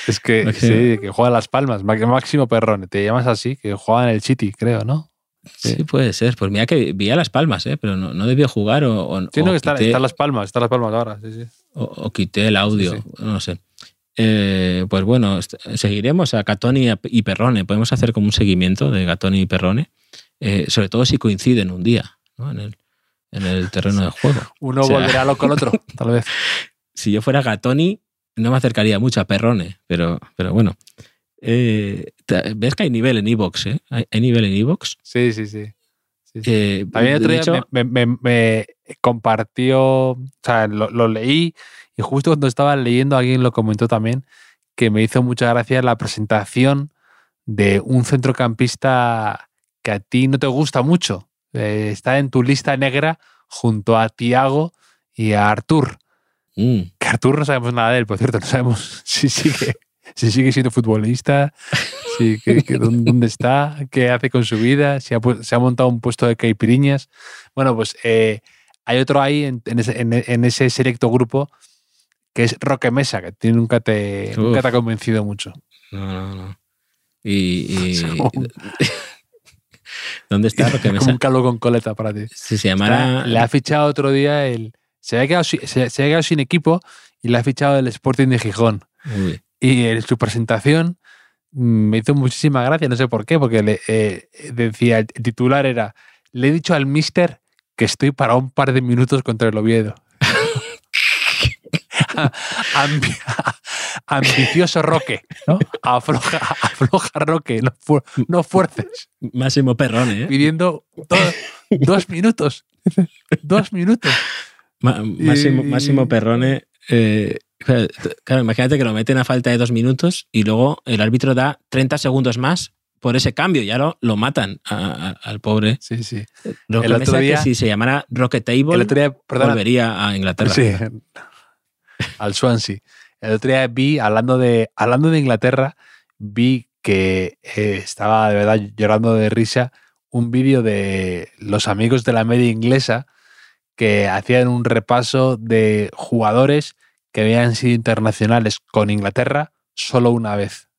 es, que, sí, que juega Las Palmas. Máximo Perrone, te llamas así, que juega en el City, creo, ¿no? Sí. puede ser. Pues mira que vi a Las Palmas, ¿eh? pero no, no debió jugar o. o sí, que está, Las Palmas, está Las Palmas ahora, sí, sí. O, quité el audio, no sé. Eh, pues bueno, seguiremos a Gatoni y Perrone. Podemos hacer como un seguimiento de Gatoni y Perrone, eh, sobre todo si coinciden un día ¿no? en, el, en, el, terreno de juego. Uno volverá loco el otro, tal vez. Si yo fuera Gatoni, no me acercaría mucho a Perrone, pero, pero bueno. Eh, ¿Ves que hay nivel en Evox? Eh? ¿Hay, nivel en Evox? Sí, sí, sí. También otro día me, compartió, o sea, lo, leí y justo cuando estaba leyendo alguien lo comentó también, que me hizo mucha gracia la presentación de un centrocampista que a ti no te gusta mucho. Eh, está en tu lista negra junto a Tiago y a Artur. Mm. Que Artur no sabemos nada de él, por cierto, no sabemos si sigue, si sigue siendo futbolista, si, dónde está, qué hace con su vida, si se ha montado un puesto de caipiriñas. Bueno, pues eh, hay otro ahí en, ese, selecto grupo que es Roque Mesa, que nunca te, nunca te ha convencido mucho. No, no, no. Y. ¿Dónde está Roque Mesa? Un calo con coleta para ti. Si se llamara. le ha fichado otro día el. Se había, quedado, se, sin equipo y le ha fichado el Sporting de Gijón. Y en su presentación me hizo muchísima gracia, no sé por qué, porque le, eh, decía, el titular era, le he dicho al mister que estoy para un par de minutos contra el Oviedo. ambicioso Roque, ¿no? Afloja, afloja Roque, no, fuerces. Máximo Perrone, ¿eh? Pidiendo dos minutos. dos minutos. Máximo, Perrone. Eh, claro, imagínate que lo meten a falta de dos minutos y luego el árbitro da 30 segundos más por ese cambio. Ya lo, lo matan al pobre. Sí, sí. el otro día, que si se llamara Rocket Table, el volvería a Inglaterra. Sí, al Swansea. El otro día vi, hablando de, hablando de Inglaterra, vi que eh, estaba de verdad llorando de risa un vídeo de los amigos de la media inglesa que hacían un repaso de jugadores que habían sido internacionales con Inglaterra solo una vez.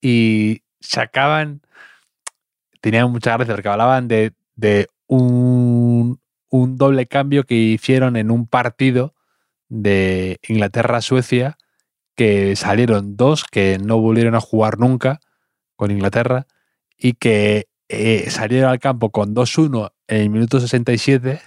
Y sacaban, tenían mucha gracia porque hablaban de, un, un doble cambio que hicieron en un partido de Inglaterra-Suecia, que salieron dos que no volvieron a jugar nunca con Inglaterra y que eh, salieron al campo con 2-1 en el minuto 67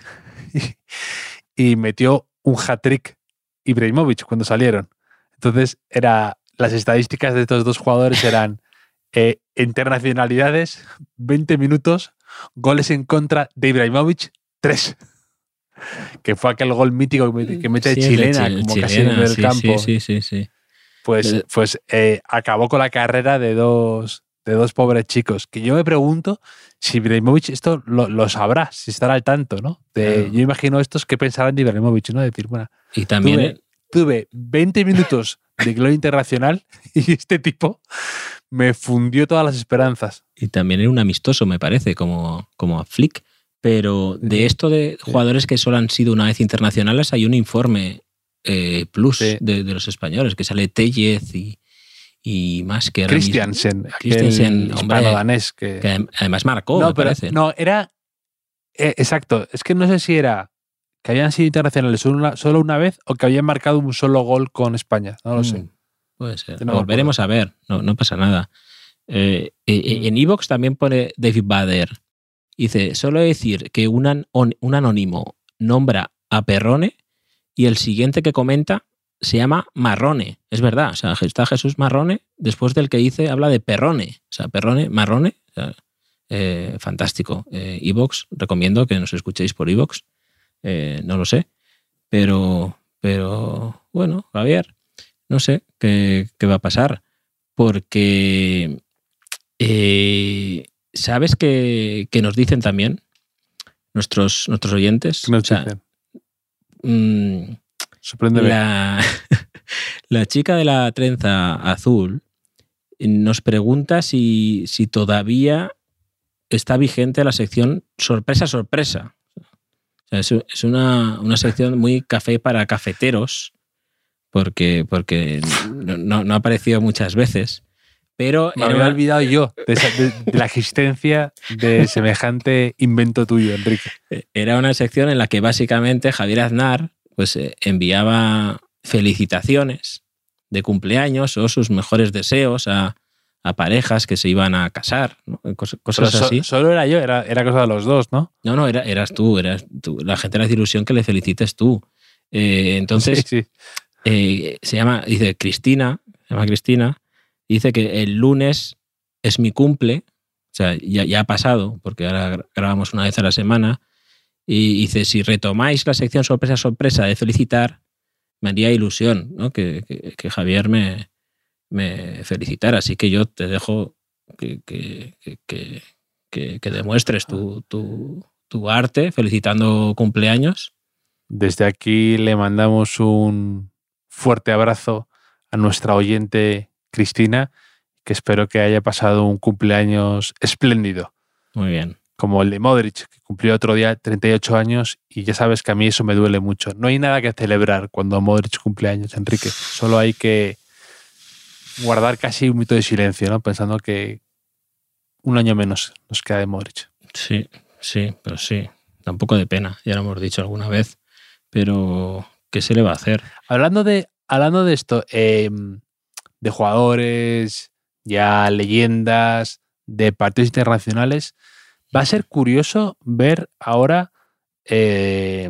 y, metió un hat-trick Ibrahimovic cuando salieron. Entonces, era, las estadísticas de estos dos jugadores eran eh, internacionalidades, 20 minutos, goles en contra de Ibrahimovic, 3 que fue aquel gol mítico que mete chilena, como casi en el campo. Sí, sí, sí. Pues, pues eh, acabó con la carrera de dos, de dos pobres chicos. Que yo me pregunto si Ibrahimovic esto lo, sabrá, si estará al tanto, ¿no? Yo imagino estos que pensarán de Ibrahimovic, ¿no? Decir, bueno, y también tuve, 20 minutos de gloria internacional y este tipo me fundió todas las esperanzas. Y también era un amistoso, me parece, como, como a Flick. Pero de esto de jugadores que solo han sido una vez internacionales, hay un informe eh, plus de, los españoles, que sale Tellez y, y más que Christiansen, Christiansen danés que... además marcó, no, me parece. No, era. Eh, exacto. Es que no sé si era que habían sido internacionales solo una, vez o que habían marcado un solo gol con España. No lo sé. Mm, puede ser. volveremos a ver. No, no pasa nada. Eh, mm. en Evox también pone David Bader Dice, solo decir que un, un anónimo nombra a Perrone y el siguiente que comenta se llama Marrone. Es verdad, o sea, está Jesús Marrone después del que dice, habla de Perrone. O sea, Perrone, Marrone, o sea, eh, fantástico. Eh, Evox, recomiendo que nos escuchéis por Evox. Eh, no lo sé, pero, pero bueno, Javier, no sé qué, qué va a pasar, porque ¿sabes qué, qué nos dicen también nuestros, nuestros oyentes? ¿Qué nos O sea, dicen? mm, Sorpréndeme. la, la chica de la trenza azul nos pregunta si, si todavía está vigente la sección sorpresa, sorpresa. O sea, es una, una sección muy café para cafeteros, porque, porque no, no- ha aparecido muchas veces. Pero Me había una- olvidado yo de, esa- de- de la existencia de semejante invento tuyo, Enrique. era una sección en la que básicamente Javier Aznar pues, eh, enviaba felicitaciones de cumpleaños o sus mejores deseos a, a parejas que se iban a casar, ¿no? Cos- cosas so- así. solo era yo, era, era cosa de los dos, ¿no? No, no, era, eras tú, eras tú. La gente le hace ilusión que le felicites tú. Eh, entonces, sí, sí. eh, se llama, dice Cristina, se llama Cristina, dice que el lunes es mi cumple, o sea, ya, ya ha pasado, porque ahora gra- grabamos una vez a la semana, y dice, si retomáis la sección sorpresa, sorpresa de felicitar, me haría ilusión ¿no? que, que- que Javier me, me felicitara, así que yo te dejo que, que- demuestres tu, tu- tu arte felicitando cumpleaños. Desde aquí le mandamos un fuerte abrazo a nuestra oyente Cristina, que espero que haya pasado un cumpleaños espléndido, Muy bien. Como el de Modric, que cumplió otro día 38 años y ya sabes que a mí eso me duele mucho. No hay nada que celebrar cuando Modric cumple años, Enrique. Solo hay que guardar casi un mito de silencio, ¿no? Pensando que un año menos nos queda de Modric. Sí, sí, pero sí. Da un poco de pena, ya lo hemos dicho alguna vez. Pero, ¿qué se le va a hacer? Hablando de, hablando de esto, eh, de jugadores, ya leyendas, de partidos internacionales, va a ser curioso ver ahora eh,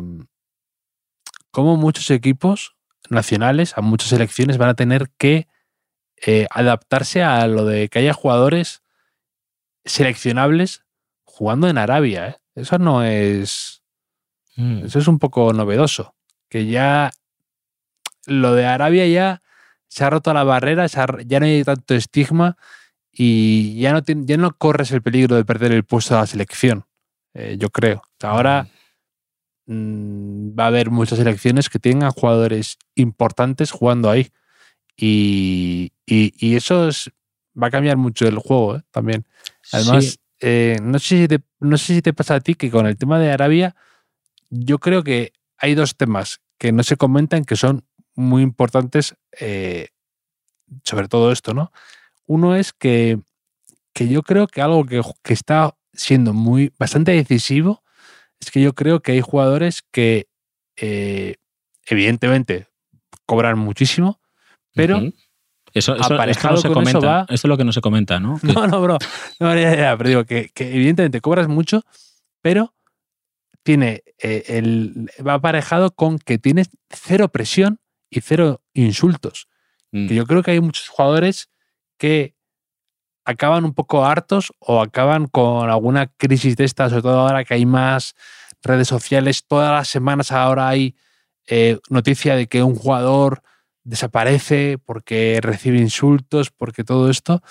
cómo muchos equipos nacionales, a muchas selecciones, van a tener que eh, adaptarse a lo de que haya jugadores seleccionables jugando en Arabia. ¿eh? Eso no es. Mm, Eso es un poco novedoso. Que ya lo de Arabia ya se ha roto la barrera, ha- ya no hay tanto estigma y ya no, ya no corres el peligro de perder el puesto a la selección, eh, yo creo. Ahora mm, va a haber muchas selecciones que tengan jugadores importantes jugando ahí. Y, y- y eso es- va a cambiar mucho el juego ¿eh? también. Además, sí, eh, no, sé si te, no sé si te pasa a ti que con el tema de Arabia, yo creo que hay dos temas que no se comentan que son muy importantes eh, sobre todo esto, ¿no? Uno es que, que yo creo que algo que, que está siendo muy bastante decisivo es que yo creo que hay jugadores que eh, evidentemente cobran muchísimo, pero. Eso, aparejado no se con eso comenta. va- Esto es lo que no se comenta, ¿no? No, no, bro. No, ya, ya, pero digo que, que evidentemente cobras mucho, pero tiene eh, el, va aparejado con que tienes cero presión y cero insultos. Mm, Que yo creo que hay muchos jugadores que acaban un poco hartos o acaban con alguna crisis de estas, sobre todo ahora que hay más redes sociales. Todas las semanas ahora hay eh, noticia de que un jugador desaparece porque recibe insultos, porque todo esto.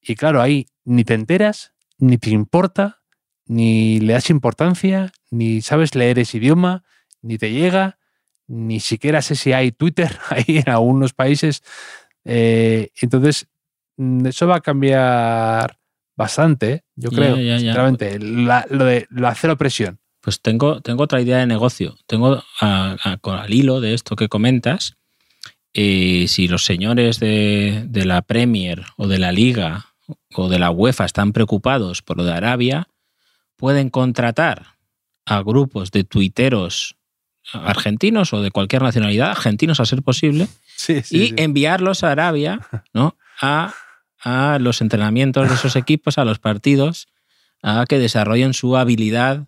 Y claro, ahí ni te enteras, ni te importa, ni le das importancia, ni sabes leer ese idioma, ni te llega, ni siquiera sé si hay Twitter ahí en algunos países. Eh, entonces, eso va a cambiar bastante, yo creo, sinceramente. La- lo de la cero presión. Pues tengo, tengo otra idea de negocio. Tengo a- a- con al hilo de esto que comentas. eh, si los señores de, de la Premier o de la Liga o de la UEFA están preocupados por lo de Arabia, pueden contratar a grupos de tuiteros argentinos o de cualquier nacionalidad, argentinos a ser posible, Sí, y enviarlos a Arabia, ¿no? A, a los entrenamientos de esos equipos, a los partidos, a que desarrollen su habilidad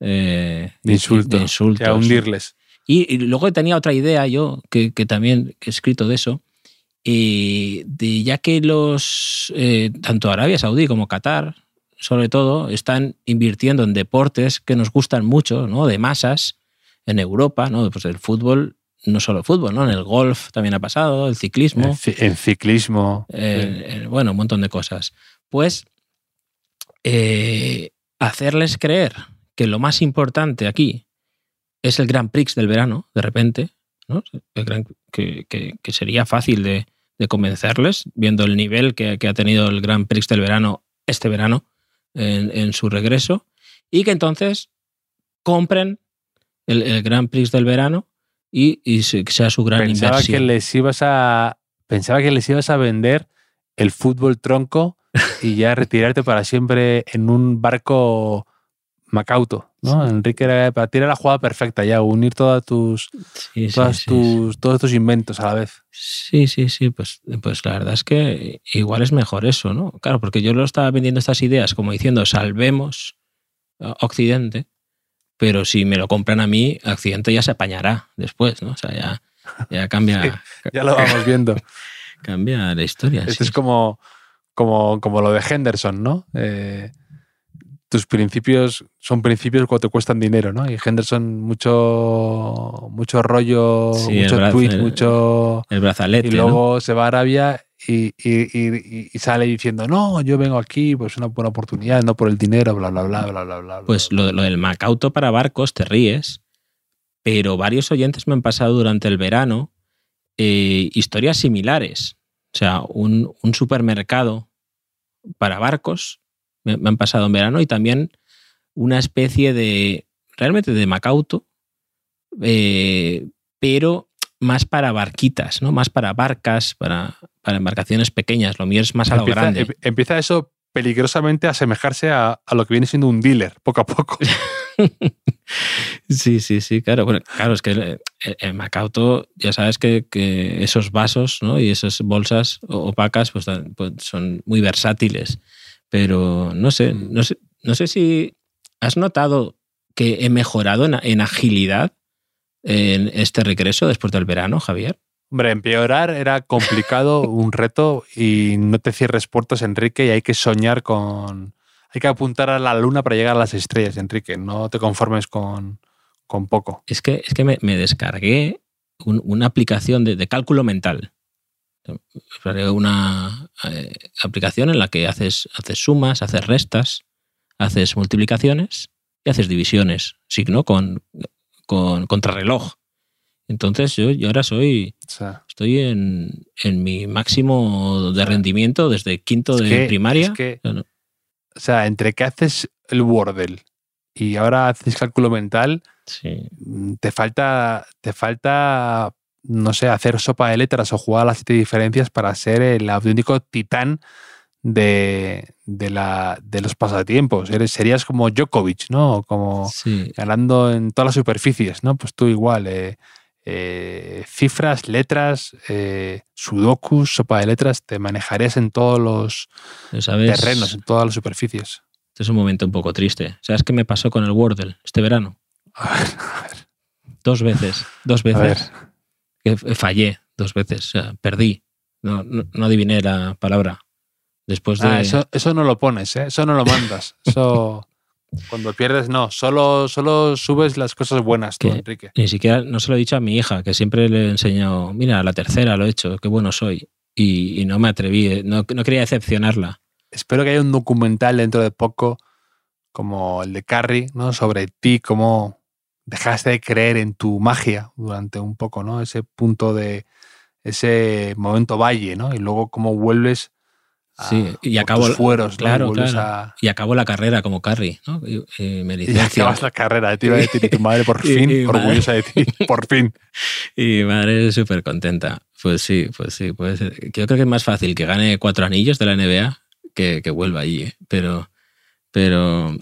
eh, De insulto. de insultos. Hundirles. Y, y luego tenía otra idea yo, que, que también he escrito de eso, y de ya que los, eh, tanto Arabia Saudí como Qatar, sobre todo, están invirtiendo en deportes que nos gustan mucho, ¿no? de masas, en Europa, ¿no? pues el fútbol, no solo el fútbol, ¿no? en el golf también ha pasado, el ciclismo. En, ci- en ciclismo. Bueno, un montón de cosas. Pues eh, hacerles creer que lo más importante aquí es el Grand Prix del verano, de repente, ¿no? El Gran- que, que- que sería fácil de, de convencerles, viendo el nivel que, que ha tenido el Grand Prix del verano este verano en, en su regreso, y que entonces compren el, el Grand Prix del verano y, y se- que sea su gran Pensaba que inversión. les ibas a. Pensaba que les ibas a vender el fútbol tronco y ya retirarte para siempre en un barco Macauto, ¿no? Enrique era para ti era la jugada perfecta ya, unir todas tus, Sí, todas sí, sí. tus, todos tus inventos a la vez. Sí, sí, sí, pues, pues la verdad es que igual es mejor eso, ¿no? Claro, porque yo lo estaba vendiendo estas ideas como diciendo salvemos Occidente, pero si me lo compran a mí, Occidente ya se apañará después, ¿no? O sea, ya, ya cambia, Ya lo vamos viendo. cambia la historia. Esto sí. es como, como, como lo de Henderson, ¿no? Eh, tus principios son principios cuando te cuestan dinero, ¿no? Y Henderson, mucho, mucho rollo, Sí, el mucho brazo, tweet, el- mucho. El brazalete, Y ¿no? luego se va a Arabia y, y- y- y sale diciendo, no, yo vengo aquí, pues una buena oportunidad, no por el dinero, bla, bla, bla, bla, bla, bla. Pues bla, lo, lo del Macauto para barcos, te ríes, pero varios oyentes me han pasado durante el verano eh, historias similares. O sea, un, un supermercado para barcos me, me han pasado en verano y también una especie de, realmente de Macauto, eh, pero más para barquitas, ¿no? Más para barcas, para, para embarcaciones pequeñas. Lo mío es más a lo empieza, grande. em- empieza eso peligrosamente a asemejarse a, a lo que viene siendo un dealer, poco a poco. Sí, sí, sí, claro. Bueno, claro, es que el, el Macauto, ya sabes que, que esos vasos ¿no? y esas bolsas opacas pues, pues son muy versátiles. Pero no sé, Mm. no sé, no sé si has notado que he mejorado en, en agilidad en este regreso después del verano, Javier. Hombre, empeorar era complicado, un reto, y no te cierres puertas, Enrique, y hay que soñar con... Hay que apuntar a la luna para llegar a las estrellas, Enrique. No te conformes con, con poco. Es que, es que me, me descargué un- una aplicación de, de cálculo mental. Una eh, aplicación en la que haces, haces sumas, haces restas, haces multiplicaciones y haces divisiones, signo con, con contrarreloj. Entonces yo, yo ahora soy, O sea, estoy en, en mi máximo de rendimiento desde quinto de que- primaria. es que, No, no. o sea, entre que haces el Wordle y ahora haces cálculo mental, Sí. mm, te falta, te falta, no sé, hacer sopa de letras o jugar a las siete diferencias para ser el auténtico titán de, de, la, de los pasatiempos. Eres, serías como Djokovic, ¿no? Como Sí. ganando en todas las superficies, ¿no? Pues tú igual. eh, eh, cifras, letras, eh, sudokus, sopa de letras, te manejarías en todos los terrenos, en todas las superficies. Este es un momento un poco triste. ¿Sabes qué me pasó con el Wordle este verano? A ver, a ver, Dos veces. Dos veces. Que fallé dos veces, o sea, perdí. No, no, no adiviné la palabra. Después de. Ah, eso, eso no lo pones, ¿eh? eso no lo mandas. Eso cuando pierdes, no. Solo, solo subes las cosas buenas tú. Enrique. Ni siquiera, no se lo he dicho a mi hija, que siempre le he enseñado, mira, la tercera lo he hecho, qué bueno soy. Y, y no me atreví, eh, no, no quería decepcionarla. Espero que haya un documental dentro de poco, como el de Carrie, ¿no? Sobre ti, cómo dejaste de creer en tu magia durante un poco, ¿no? Ese punto de ese momento valle, ¿no? Y luego cómo vuelves a, Sí, y acabo- fueros, ¿no? claro, Y vuelves claro. a- Y acabó la carrera como Carrie, ¿no? Y, y me y licencio. acabas la carrera, te iba a decir, y tu madre por Y- fin, y madre. orgullosa de ti, por fin. Y mi madre súper contenta. Pues sí, pues sí. Pues, yo creo que es más fácil que gane cuatro anillos de la NBA que, que vuelva allí. ¿eh? Pero, pero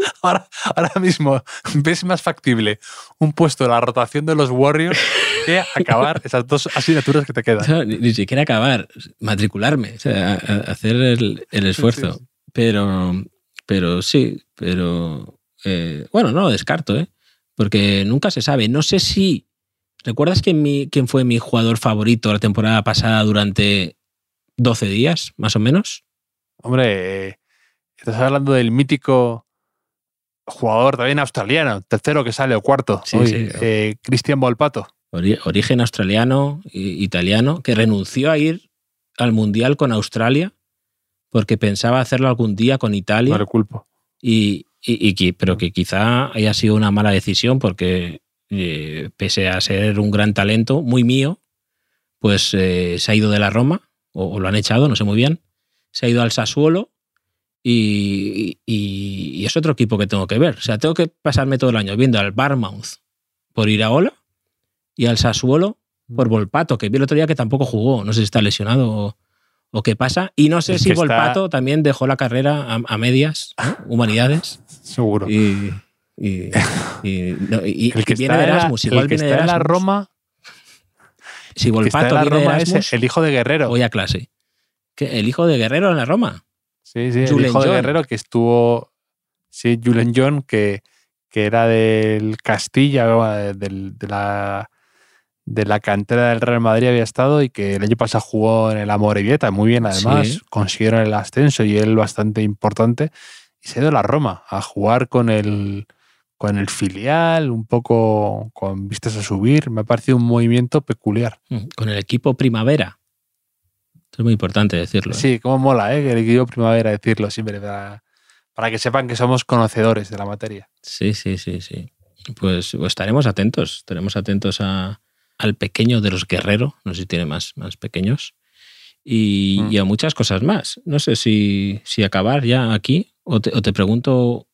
Ahora, ahora mismo ves más factible un puesto en la rotación de los Warriors que acabar esas dos asignaturas que te o quedan. sea, ni, ni siquiera acabar, matricularme, o sea, a- a- hacer el, el esfuerzo. Sí, sí. Pero, pero sí, pero eh, bueno, no lo descarto, ¿eh? porque nunca se sabe. No sé si. ¿Recuerdas quién, mi, quién fue mi jugador favorito la temporada pasada durante 12 días, más o menos? Hombre, eh, estás hablando del mítico jugador también australiano, tercero que sale o cuarto, Sí, hoy, sí. eh, Cristian Volpato. Ori- Origen australiano, italiano, que renunció a ir al Mundial con Australia porque pensaba hacerlo algún día con Italia. No le culpo. y, y- pero que quizá haya sido una mala decisión porque eh, pese a ser un gran talento, muy mío, pues eh, se ha ido de la Roma, o, o lo han echado, no sé muy bien, se ha ido al Sassuolo y, y- y es otro equipo que tengo que ver. O sea, tengo que pasarme todo el año viendo al Barmouth por Iraola y al Sassuolo por Volpato, que vi el otro día que tampoco jugó, no sé si está lesionado o, o qué pasa. Y no sé Es si que está- Volpato también dejó la carrera a, a medias, ¿no? humanidades. Seguro. Y, y, y- no, y- el que y viene de Erasmus, el igual que viene de está en la. Roma, Si el que está en Volpato la de es Erasmus, el hijo de Guerrero. voy a clase. ¿Qué? ¿El hijo de Guerrero en la Roma? Sí, sí, el hijo de. Guerrero que estuvo. Sí, Julen John, que, que era del Castilla, eh, del- de, la, de la cantera del Real Madrid había estado y que el año pasado jugó en el Amorebieta, muy bien además. Sí. Consiguieron el ascenso y él bastante importante. Y se ha ido a la Roma a jugar con el, con el filial, un poco con vistas a subir. Me ha parecido un movimiento peculiar. Mm, Con el equipo Primavera. Es muy importante decirlo. ¿eh? Sí, como mola, ¿eh? el equipo primavera decirlo siempre para, para que sepan que somos conocedores de la materia. Sí, sí, sí, sí. Pues, pues estaremos atentos, estaremos atentos a, al pequeño de los guerreros, no sé si tiene más, más pequeños, y, Mm. y a muchas cosas más. No sé si, si acabar ya aquí o te, o te pregunto,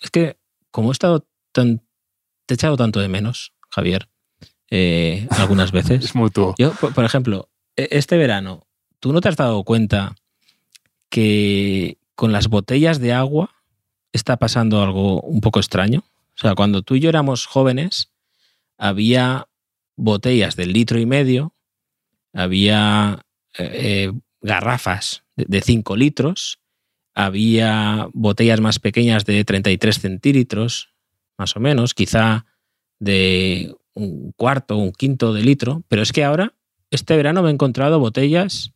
es que como he estado tan, te he echado tanto de menos, Javier, eh, algunas veces. Es mutuo. Yo, por, por ejemplo, e- este verano, ¿tú no te has dado cuenta que con las botellas de agua está pasando algo un poco extraño? O sea, cuando tú y yo éramos jóvenes, había botellas del litro y medio, había eh, garrafas de 5 litros, había botellas más pequeñas de 33 centímetros, más o menos, quizá de un cuarto o un quinto de litro, pero es que ahora, este verano me he encontrado botellas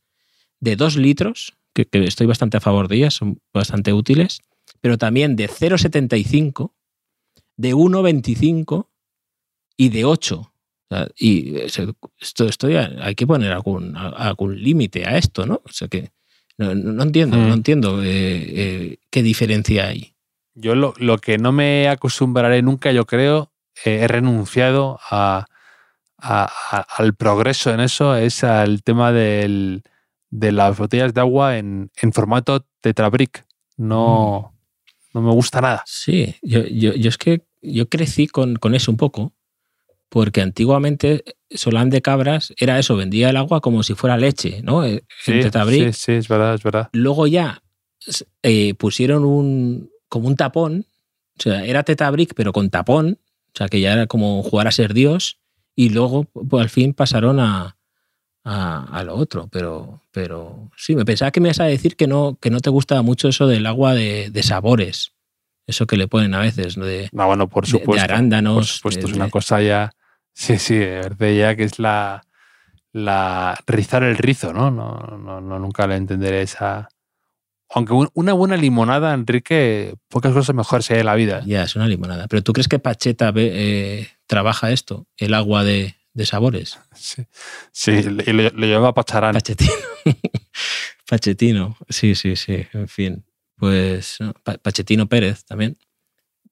de 2 litros, que, que estoy bastante a favor de ellas, son bastante útiles, pero también de 0,75, de 1,25 y de 8. O sea, y eso- esto, esto ya- hay que poner algún, algún límite a esto, ¿no? O sea que no, no- no entiendo, Mm. no entiendo eh, eh, qué diferencia hay. Yo lo, lo que no me acostumbraré nunca, yo creo, eh, he renunciado a, a- a- al progreso en eso, es al tema del, de las botellas de agua en, en formato tetrabric. No, no me gusta nada. Sí, yo, yo, yo es que yo crecí con, con eso un poco, porque antiguamente Solán de Cabras era eso, vendía el agua como si fuera leche, ¿no? Eh, en Tetrabric. sí, sí, es verdad, es verdad. Luego ya eh, pusieron un como un tapón, o sea, era Tetrabric pero con tapón, o sea, que ya era como jugar a ser Dios, y luego pues, al fin pasaron a, a, a lo otro, pero, pero sí, me pensaba que me ibas a decir que no, que no te gusta mucho eso del agua de, de sabores, eso que le ponen a veces, ¿no? de, No, bueno, por de- de supuesto. arándanos. Por supuesto, de- es una de- cosa ya. Sí, sí, verde ya que es la, la rizar el rizo, ¿no? No, no, no nunca le entenderé esa. Aunque un- una buena limonada, Enrique, pocas cosas mejor se en la vida. Ya, es una limonada. Pero ¿tú crees que Pacheta eh, trabaja esto, el agua de, de sabores? Sí, sí y lo, lo lleva Pacharán. Pachetino. Pachetino, sí, sí, sí, en fin. Pues no, Pa- Pachetino Pérez también.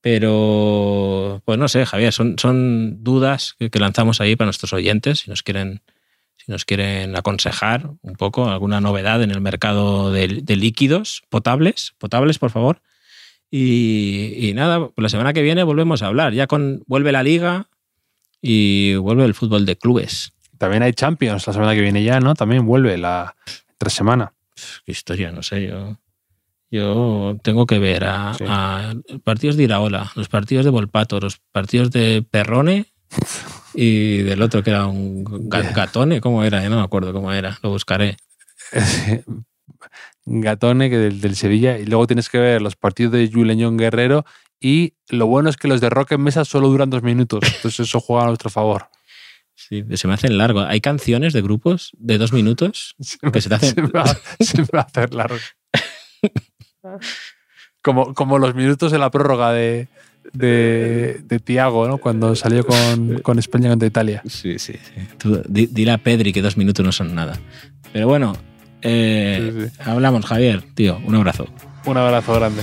Pero, pues no sé, Javier, son, son dudas que, que lanzamos ahí para nuestros oyentes, si nos quieren, si nos quieren aconsejar un poco, alguna novedad en el mercado de, de líquidos potables, potables, por favor. Y, y nada, pues la semana que viene volvemos a hablar. Ya con vuelve la liga y vuelve el fútbol de clubes. También hay Champions la semana que viene ya, ¿no? También vuelve la entre semana. qué historia, no sé, yo. Yo tengo que ver a, Sí. a partidos de Iraola, los partidos de Volpato, los partidos de Perrone y del otro que era un. Gatone, ¿cómo era? Yo no me acuerdo cómo era, lo buscaré. Gatone que del, del Sevilla y luego tienes que ver los partidos de Juleñón Guerrero y lo bueno es que los de Rock en Mesa solo duran dos minutos, entonces eso juega a nuestro favor. Sí, se me hacen largo. ¿Hay canciones de grupos de dos minutos? Se me, Que se te hacen- se me va, se me va a hacer largo. Como, como los minutos de la prórroga de, de, de Tiago, ¿no? Cuando salió con, con España contra Italia. Sí, sí, sí. Tú, di- dile a Pedri que dos minutos no son nada. Pero bueno, eh, Sí, sí. hablamos, Javier, tío. Un abrazo. Un abrazo grande.